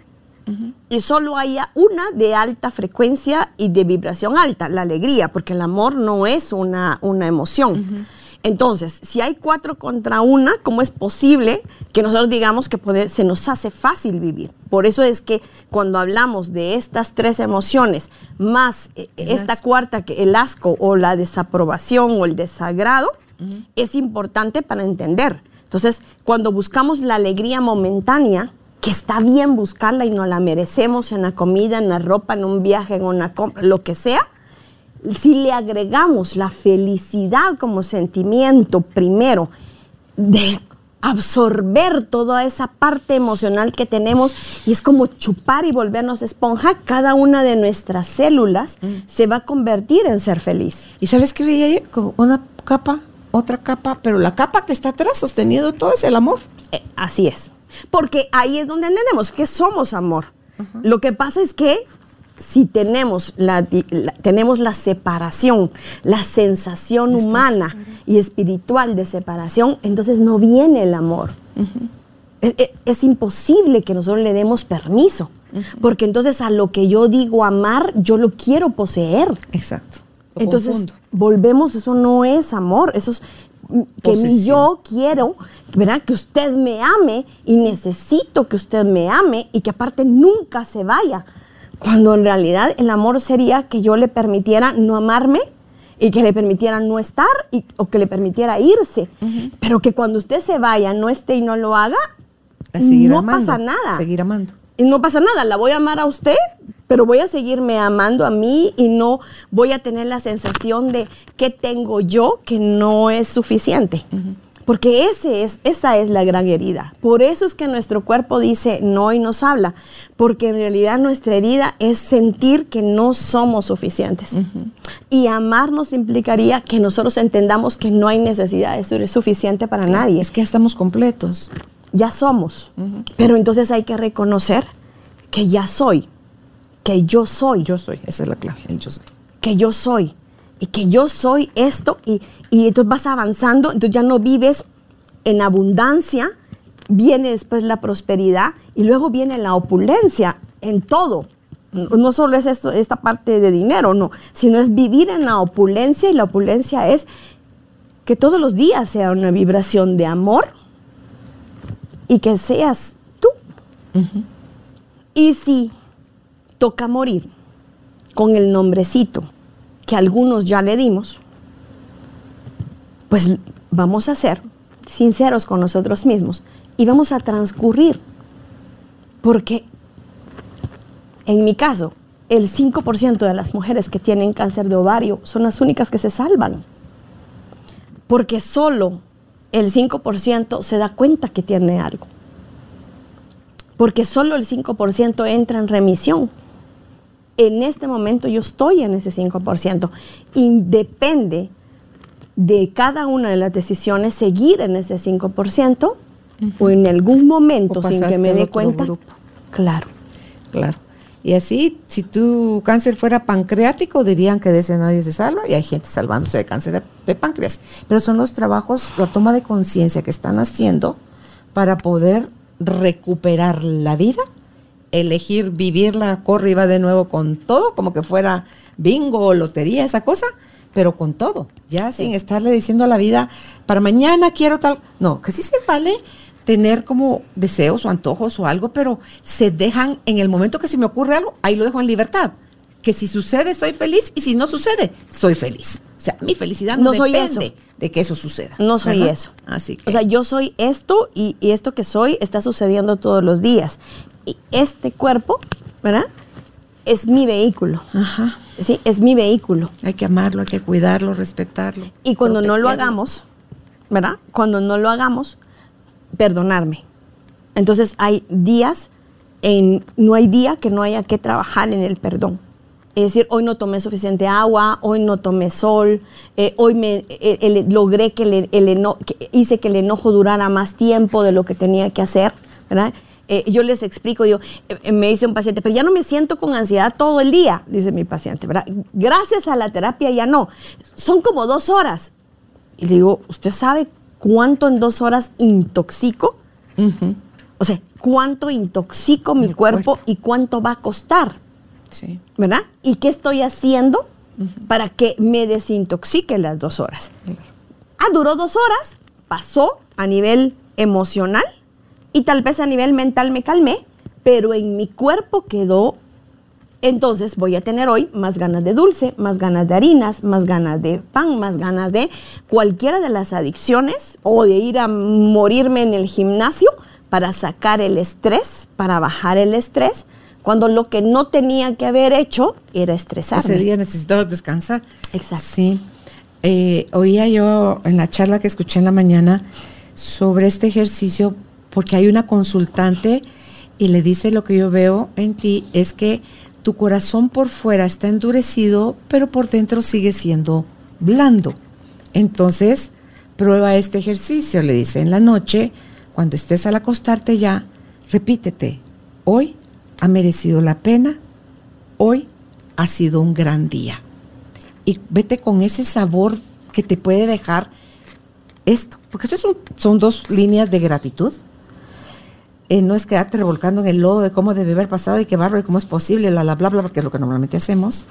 y solo haya una de alta frecuencia y de vibración alta, la alegría, porque el amor no es una, una emoción. Entonces, si hay cuatro contra una, ¿cómo es posible que nosotros digamos que se nos hace fácil vivir? Por eso es que cuando hablamos de estas tres emociones, más eh, esta cuarta, que el asco o la desaprobación o el desagrado, es importante para entender. Entonces, cuando buscamos la alegría momentánea, que está bien buscarla y no la merecemos en la comida, en la ropa, en un viaje, en una compra, lo que sea, si le agregamos la felicidad como sentimiento primero de absorber toda esa parte emocional que tenemos y es como chupar y volvernos esponja, cada una de nuestras células mm. se va a convertir en ser feliz. ¿Y sabes qué veía yo? Con una capa, otra capa, pero la capa que está atrás sosteniendo todo es el amor. Eh, así es. Porque ahí es donde entendemos que somos amor. Lo que pasa es que si tenemos la, tenemos la separación, la sensación humana y espiritual de separación, entonces no viene el amor. E, e, es, imposible que nosotros le demos permiso, porque entonces a lo que yo digo amar, yo lo quiero poseer. Exacto. entonces volvemos, eso no es amor, eso es que yo quiero, ¿verdad? Que usted me ame y necesito que usted me ame y que aparte nunca se vaya. Cuando en realidad el amor sería que yo le permitiera no amarme y que le permitiera no estar o que le permitiera irse. Pero que cuando usted se vaya, no esté y no lo haga, no pasa nada. Seguir amando. Y no pasa nada, la voy a amar a usted, pero voy a seguirme amando a mí y no voy a tener la sensación de que tengo yo que no es suficiente. Porque ese es, esa es la gran herida. Por eso es que nuestro cuerpo dice no y nos habla. Porque en realidad nuestra herida es sentir que no somos suficientes. Y amarnos implicaría que nosotros entendamos que no hay necesidad de ser suficiente para nadie. Es que ya estamos completos. Ya somos. Pero entonces hay que reconocer que ya soy. Que yo soy. Yo soy. Esa es la clave. yo soy. Que yo soy y que yo soy esto y, entonces vas avanzando, entonces ya no vives en abundancia, viene después la prosperidad y luego viene la opulencia en todo. No solo es esto, esta parte de dinero, no, sino es vivir en la opulencia y la opulencia es que todos los días sea una vibración de amor y que seas tú. Y si toca morir con el nombrecito que algunos ya le dimos, pues vamos a ser sinceros con nosotros mismos y vamos a transcurrir. Porque en mi caso, el 5% de las mujeres que tienen cáncer de ovario son las únicas que se salvan. Porque solo el 5% se da cuenta que tiene algo. Porque solo el 5% entra en remisión en este momento yo estoy en ese 5%. Y depende de cada una de las decisiones seguir en ese 5% o en algún momento sin que me dé cuenta. Claro. Claro. Y así, si tu cáncer fuera pancreático, dirían que de ese nadie se salva y hay gente salvándose de cáncer de, de páncreas. Pero son los trabajos, la toma de conciencia que están haciendo para poder recuperar la vida elegir vivirla, corre y va de nuevo con todo, como que fuera bingo o lotería, esa cosa, pero con todo, ya sin estarle diciendo a la vida, para mañana quiero tal. No, que sí se vale tener como deseos o antojos o algo, pero se dejan en el momento que se me ocurre algo, ahí lo dejo en libertad. Que si sucede, soy feliz y si no sucede, soy feliz. O sea, mi felicidad no, depende de que eso suceda. No soy eso. Así O sea, yo soy esto y, y, esto que soy está sucediendo todos los días este cuerpo, ¿verdad? Es mi vehículo. Ajá. Sí, es mi vehículo. Hay que amarlo, hay que cuidarlo, respetarlo. Y cuando no lo hagamos, ¿verdad? Cuando no lo hagamos, perdonarme. Entonces hay días, en, no hay día que no haya que trabajar en el perdón. Es decir, hoy no tomé suficiente agua, hoy no tomé sol, eh, hoy me eh, logré que, el, que hice que el enojo durara más tiempo de lo que tenía que hacer, ¿verdad? Eh, yo les explico, yo, eh, me dice un paciente, pero ya no me siento con ansiedad todo el día, dice mi paciente, ¿verdad? Gracias a la terapia ya no, son como dos horas. Y le digo, ¿usted sabe cuánto en dos horas intoxico? O O sea, cuánto intoxico mi cuerpo, cuerpo. y cuánto va a costar, Sí. ¿verdad? ¿Y qué estoy haciendo para que me desintoxique las dos horas? Ah, duró dos horas, pasó a nivel emocional y tal vez a nivel mental me calmé, pero en mi cuerpo quedó. Entonces voy a tener hoy más ganas de dulce, más ganas de harinas, más ganas de pan, más ganas de cualquiera de las adicciones o de ir a morirme en el gimnasio para sacar el estrés, para bajar el estrés, cuando lo que no tenía que haber hecho era estresarme. Ese día necesitabas descansar. Exacto. Sí. Eh, oía yo en la charla que escuché en la mañana sobre este ejercicio, porque hay una consultante y le dice lo que yo veo en ti es que tu corazón por fuera está endurecido, pero por dentro sigue siendo blando. Entonces, prueba este ejercicio, le dice, en la noche, cuando estés al acostarte ya, repítete, hoy ha merecido la pena, hoy ha sido un gran día. Y vete con ese sabor que te puede dejar esto, porque esto son dos líneas de gratitud. Eh, no es quedarte revolcando en el lodo de cómo debe haber pasado y qué barro y cómo es posible, la, la, bla, bla, porque es lo que normalmente hacemos.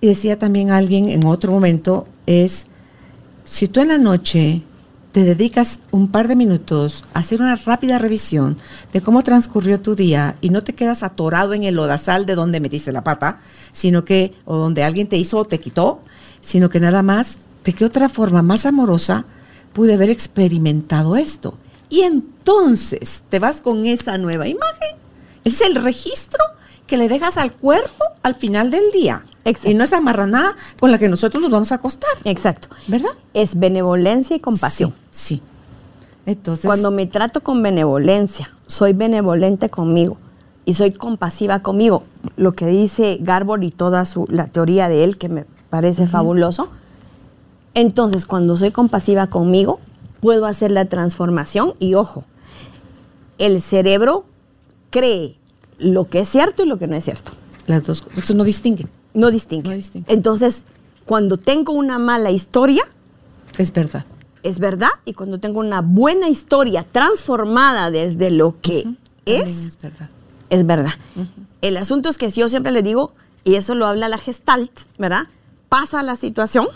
Y decía también alguien en otro momento, es, si tú en la noche te dedicas un par de minutos a hacer una rápida revisión de cómo transcurrió tu día y no te quedas atorado en el lodazal de donde metiste la pata, sino que, o donde alguien te hizo o te quitó, sino que nada más, de qué otra forma más amorosa pude haber experimentado esto. Y entonces te vas con esa nueva imagen. Es el registro que le dejas al cuerpo al final del día. Exacto. Y no esa marranada con la que nosotros nos vamos a acostar. Exacto. ¿Verdad? Es benevolencia y compasión. Sí. sí. Entonces, Cuando me trato con benevolencia, soy benevolente conmigo y soy compasiva conmigo, lo que dice Garbor y toda su, la teoría de él, que me parece fabuloso, entonces cuando soy compasiva conmigo, puedo hacer la transformación y ojo, el cerebro cree lo que es cierto y lo que no es cierto. las dos, eso no distingue. No distingue. No distingue. Entonces, cuando tengo una mala historia, Es verdad. es verdad, y cuando tengo una buena historia transformada desde lo que es, Es verdad. es verdad. El asunto es que si yo siempre le digo, y eso lo habla la gestalt, ¿verdad? Pasa la situación,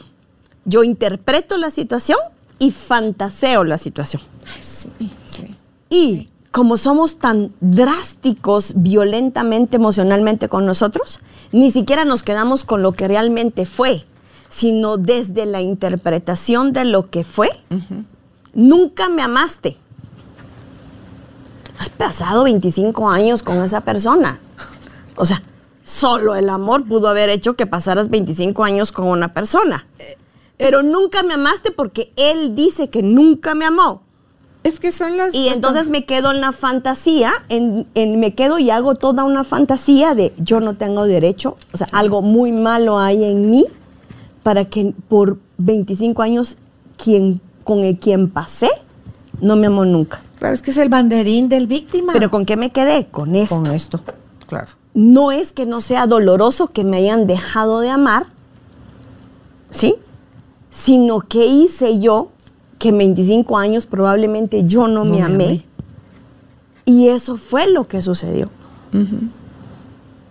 yo interpreto la situación y fantaseo la situación. Ay, sí, sí. Y como somos tan drásticos violentamente, emocionalmente con nosotros, ni siquiera nos quedamos con lo que realmente fue, sino desde la interpretación de lo que fue. Nunca me amaste. Has pasado 25 años con esa persona. O sea, solo el amor pudo haber hecho que pasaras 25 años con una persona. Pero nunca me amaste porque él dice que nunca me amó. Es que son las. Y los entonces me quedo en la fantasía, en, en- me quedo y hago toda una fantasía de yo no tengo derecho, o sea, algo muy malo hay en mí para que por 25 años quien, con el quien pasé no me amó nunca. Claro, es que es el banderín del víctima. Pero ¿con qué me quedé? Con esto. con esto, claro. No es que no sea doloroso que me hayan dejado de amar, ¿sí? Sino que hice yo que en 25 años probablemente yo no, No me amé. amé. Y eso fue lo que sucedió.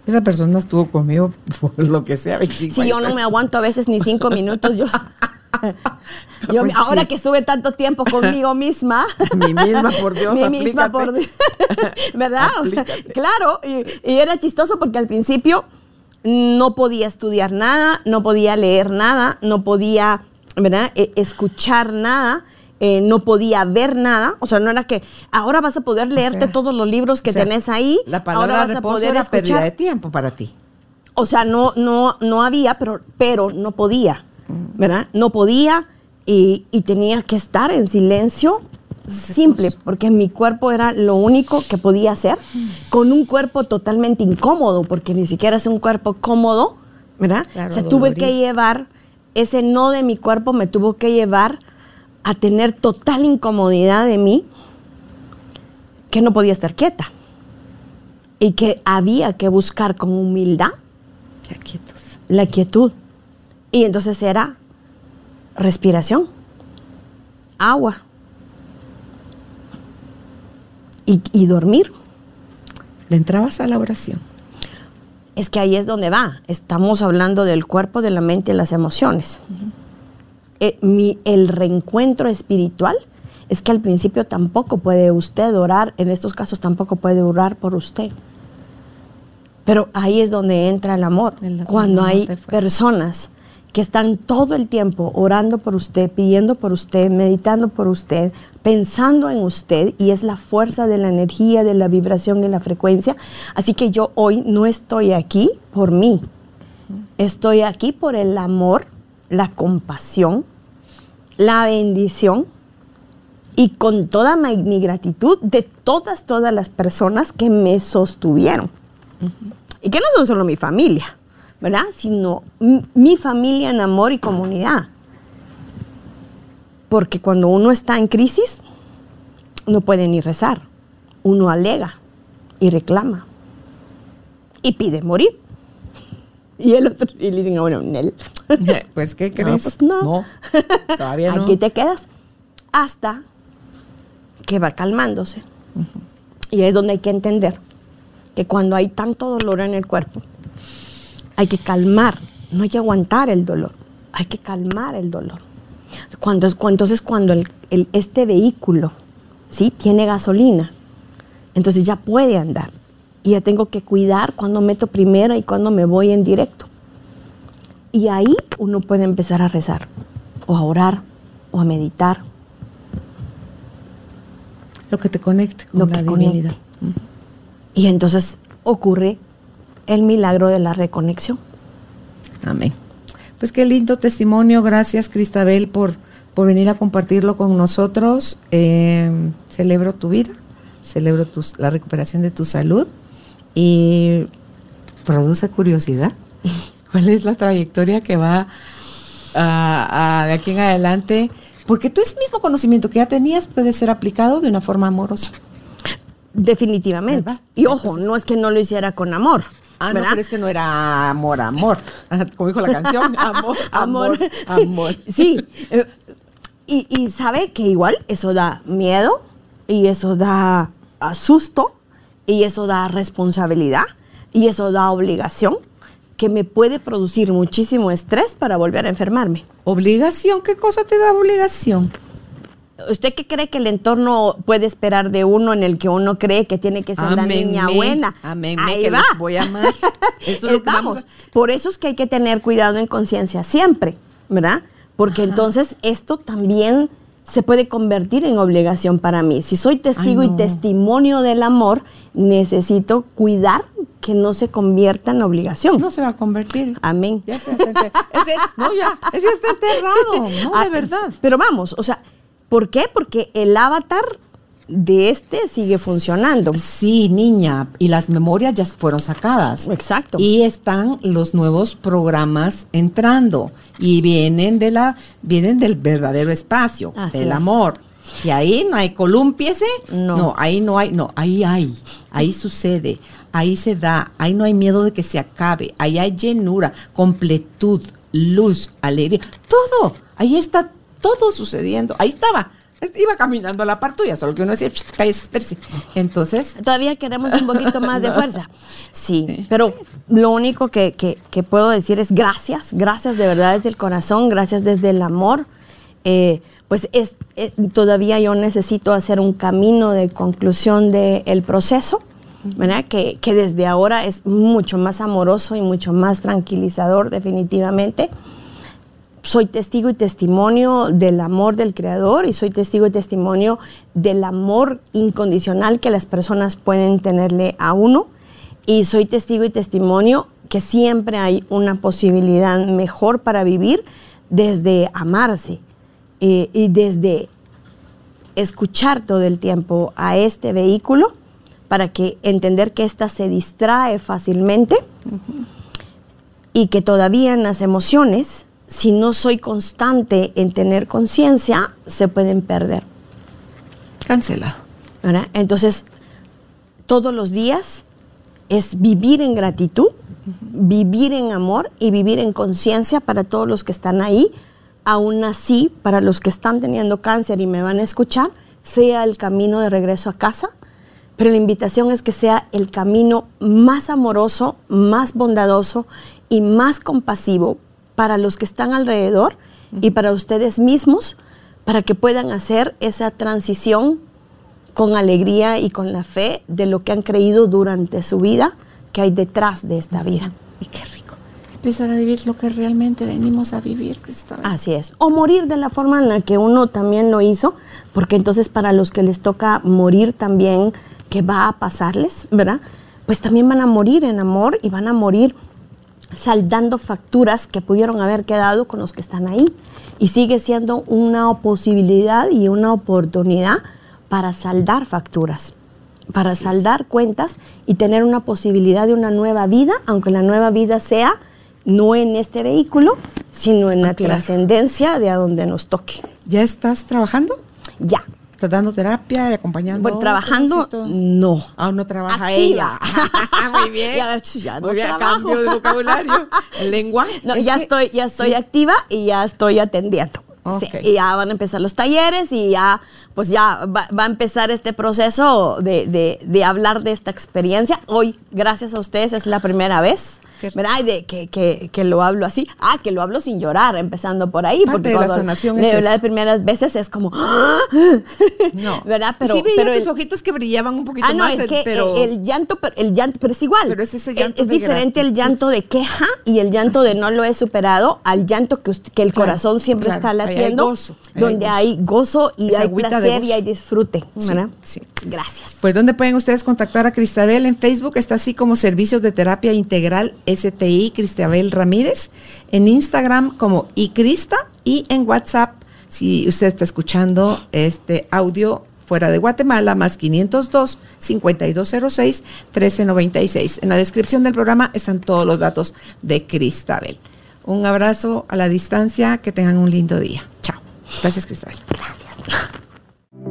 Esa persona estuvo conmigo por lo que sea, 25 Si yo no me aguanto a veces ni cinco minutos, yo, yo Pues ahora sí. que estuve tanto tiempo conmigo misma, Mi misma, por Dios, mi misma aplícate. por Dios, ¿verdad? O sea, claro, y, y era chistoso porque al principio no podía estudiar nada, no podía leer nada, no podía, ¿verdad? E- escuchar nada. eh, no podía ver nada, o sea, no era que ahora vas a poder leerte sea, todos los libros que O sea, tenés ahí, La ahora palabra vas a poder era pérdida escuchar. de tiempo para ti. O sea, no, no, no había, pero, pero no podía, ¿verdad? No podía y, y tenía que estar en silencio simple, porque mi cuerpo era lo único que podía hacer, con un cuerpo totalmente incómodo, porque ni siquiera es un cuerpo cómodo, ¿verdad? Claro, o sea, tuve dolorido. que llevar, ese no de mi cuerpo me tuvo que llevar a tener total incomodidad de mí, que no podía estar quieta. Y que había que buscar con humildad Ya quietos. la quietud. Y entonces era respiración, agua. y, y dormir. ¿Le entrabas a la oración? Es que ahí es donde va. Estamos hablando del cuerpo, de la mente y las emociones. Eh, mi- el reencuentro espiritual es que al principio tampoco puede usted orar, en estos casos tampoco puede orar por usted. Pero ahí es donde entra el amor. Cuando hay personas que están todo el tiempo orando por usted, pidiendo por usted, meditando por usted, pensando en usted, y es la fuerza de la energía, de la vibración y la frecuencia. Así que yo hoy no estoy aquí por mí, estoy aquí por el amor, la compasión, la bendición y con toda mi, mi gratitud de todas, todas las personas que me sostuvieron. Y que no son solo mi familia, ¿verdad? Sino mi familia en amor y comunidad. Porque cuando uno está en crisis, no puede ni rezar. Uno alega y reclama. Y pide morir. Y el otro, y le dicen, "No, bueno, Nel. Pues, ¿qué No, crees? pues no. todavía no. Aquí te quedas hasta que va calmándose. Y ahí es donde hay que entender que cuando hay tanto dolor en el cuerpo, hay que calmar, no hay que aguantar el dolor, hay que calmar el dolor. Cuando, es- cu- entonces cuando el- el- este vehículo ¿sí? tiene gasolina, entonces ya puede andar. Y ya tengo que cuidar cuando meto primera y cuando me voy en directo. Y ahí uno puede empezar a rezar, o a orar, o a meditar. Lo que te conecte con Lo la que divinidad. conecte. Y entonces ocurre el milagro de la reconexión. Amén. Pues qué lindo testimonio. Gracias, Cristabel, por, por venir a compartirlo con nosotros. Eh, celebro tu vida, celebro la recuperación de tu salud y produce curiosidad. ¿Cuál es la trayectoria que va a- a- de aquí en adelante? Porque tú ese mismo conocimiento que ya tenías puede ser aplicado de una forma amorosa. Definitivamente. ¿Verdad? Y ojo, Entonces- no es que no lo hiciera con amor. Ah, no, pero es que no era amor, amor. Como dijo la canción, amor, amor, amor. sí. eh, Y, y sabe que igual eso da miedo y eso da susto y eso da responsabilidad y eso da obligación que me puede producir muchísimo estrés para volver a enfermarme. Obligación, ¿qué cosa te da obligación? ¿Usted qué cree que el entorno puede esperar de uno en el que uno cree que tiene que ser la niña buena? aménme, Ahí que va. los voy a amar. Eso es lo que vamos. a- Por eso es que hay que tener cuidado en conciencia siempre, ¿verdad? Porque entonces esto también se puede convertir en obligación para mí. Si soy testigo Ay, y testimonio del amor, necesito cuidar que no se convierta en obligación. No se va a convertir. Amén. Ya se está enter- ese, no, ya, ese está enterrado. No, Ah, de verdad. Pero vamos, o sea, ¿por qué? Porque el avatar de este sigue funcionando. Sí, niña, y las memorias ya fueron sacadas. Exacto. Y están los nuevos programas entrando y vienen de la vienen del verdadero espacio, Así del es. amor. Y ahí no hay columpiese. No. ahí no hay, no, ahí hay. Ahí sucede, ahí se da, ahí no hay miedo de que se acabe, ahí hay llenura, completud, luz, alegría, todo. Ahí está todo sucediendo. Ahí estaba. Iba caminando a la par tuya, solo que uno decía, "Shh, cállese, espérese". Entonces, Todavía queremos un poquito más de fuerza. Sí, pero lo único que, que- que puedo decir es gracias, gracias de verdad desde el corazón, gracias desde el amor. Eh, pues es, eh, todavía yo necesito hacer un camino de conclusión del proceso, ¿verdad? Que, que desde ahora es mucho más amoroso y mucho más tranquilizador definitivamente soy testigo y testimonio del amor del Creador y soy testigo y testimonio del amor incondicional que las personas pueden tenerle a uno. Y soy testigo y testimonio que siempre hay una posibilidad mejor para vivir desde amarse eh, y desde escuchar todo el tiempo a este vehículo para que entender que ésta se distrae fácilmente y que todavía en las emociones, si no soy constante en tener conciencia, se pueden perder. cancelado. ¿verdad? Entonces, todos los días es vivir en gratitud, vivir en amor y vivir en conciencia para todos los que están ahí. Aún así, para los que están teniendo cáncer y me van a escuchar, sea el camino de regreso a casa, pero la invitación es que sea el camino más amoroso, más bondadoso y más compasivo para los que están alrededor y para ustedes mismos, para que puedan hacer esa transición con alegría y con la fe de lo que han creído durante su vida que hay detrás de esta vida. Y qué rico. Empezar a vivir lo que realmente venimos a vivir, Cristal. Así es. O morir de la forma en la que uno también lo hizo, porque entonces para los que les toca morir también, que va a pasarles, ¿verdad? Pues también van a morir en amor y van a morir saldando facturas que pudieron haber quedado con los que están ahí. Y sigue siendo una posibilidad y una oportunidad para saldar facturas, para saldar cuentas y tener una posibilidad de una nueva vida, aunque la nueva vida sea no en este vehículo, sino en la Ah, claro. trascendencia de a donde nos toque. ¿Ya estás trabajando? Ya. ¿Estás dando terapia y acompañando? Bueno, trabajando, no. Aún no trabaja Activa. ella. Muy bien. Ya, ya no Muy bien, trabajo. cambio de vocabulario. El lenguaje. No, Es ya que- estoy, ya estoy sí. activa y ya estoy atendiendo. Sí, y ya van a empezar los talleres y ya, pues ya va, va a empezar este proceso de, de- de hablar de esta experiencia. Hoy, gracias a ustedes, es la primera vez. ¿Verdad? Y de que, que- que lo hablo así. Ah, que lo hablo sin llorar, empezando por ahí. Parte porque de la cuando sanación de es eso. primeras veces es como. No. ¿Verdad? Pero, sí veía pero tus el- ojitos que brillaban un poquito Ah, no, más, es que pero... el, llanto, pero el llanto, pero es igual. Pero es ese Es- llanto es, diferente el llanto de queja y el llanto de no lo he superado al llanto que, usted- que el Claro, corazón siempre claro. está Ahí hay latiendo, gozo, ahí hay donde gozo. hay gozo y Esa hay placer y hay disfrute, Sí, ¿verdad? sí. Gracias. Pues, ¿dónde pueden ustedes contactar a Cristabel? En Facebook está así como Servicios de Terapia Integral STI Cristabel Ramírez. En Instagram como iCrista y en WhatsApp, si usted está escuchando este audio fuera de Guatemala, más 502 5206 1396. En la descripción del programa están todos los datos de Cristabel. Un abrazo a la distancia, que tengan un lindo día. Chao. Gracias, Cristabel.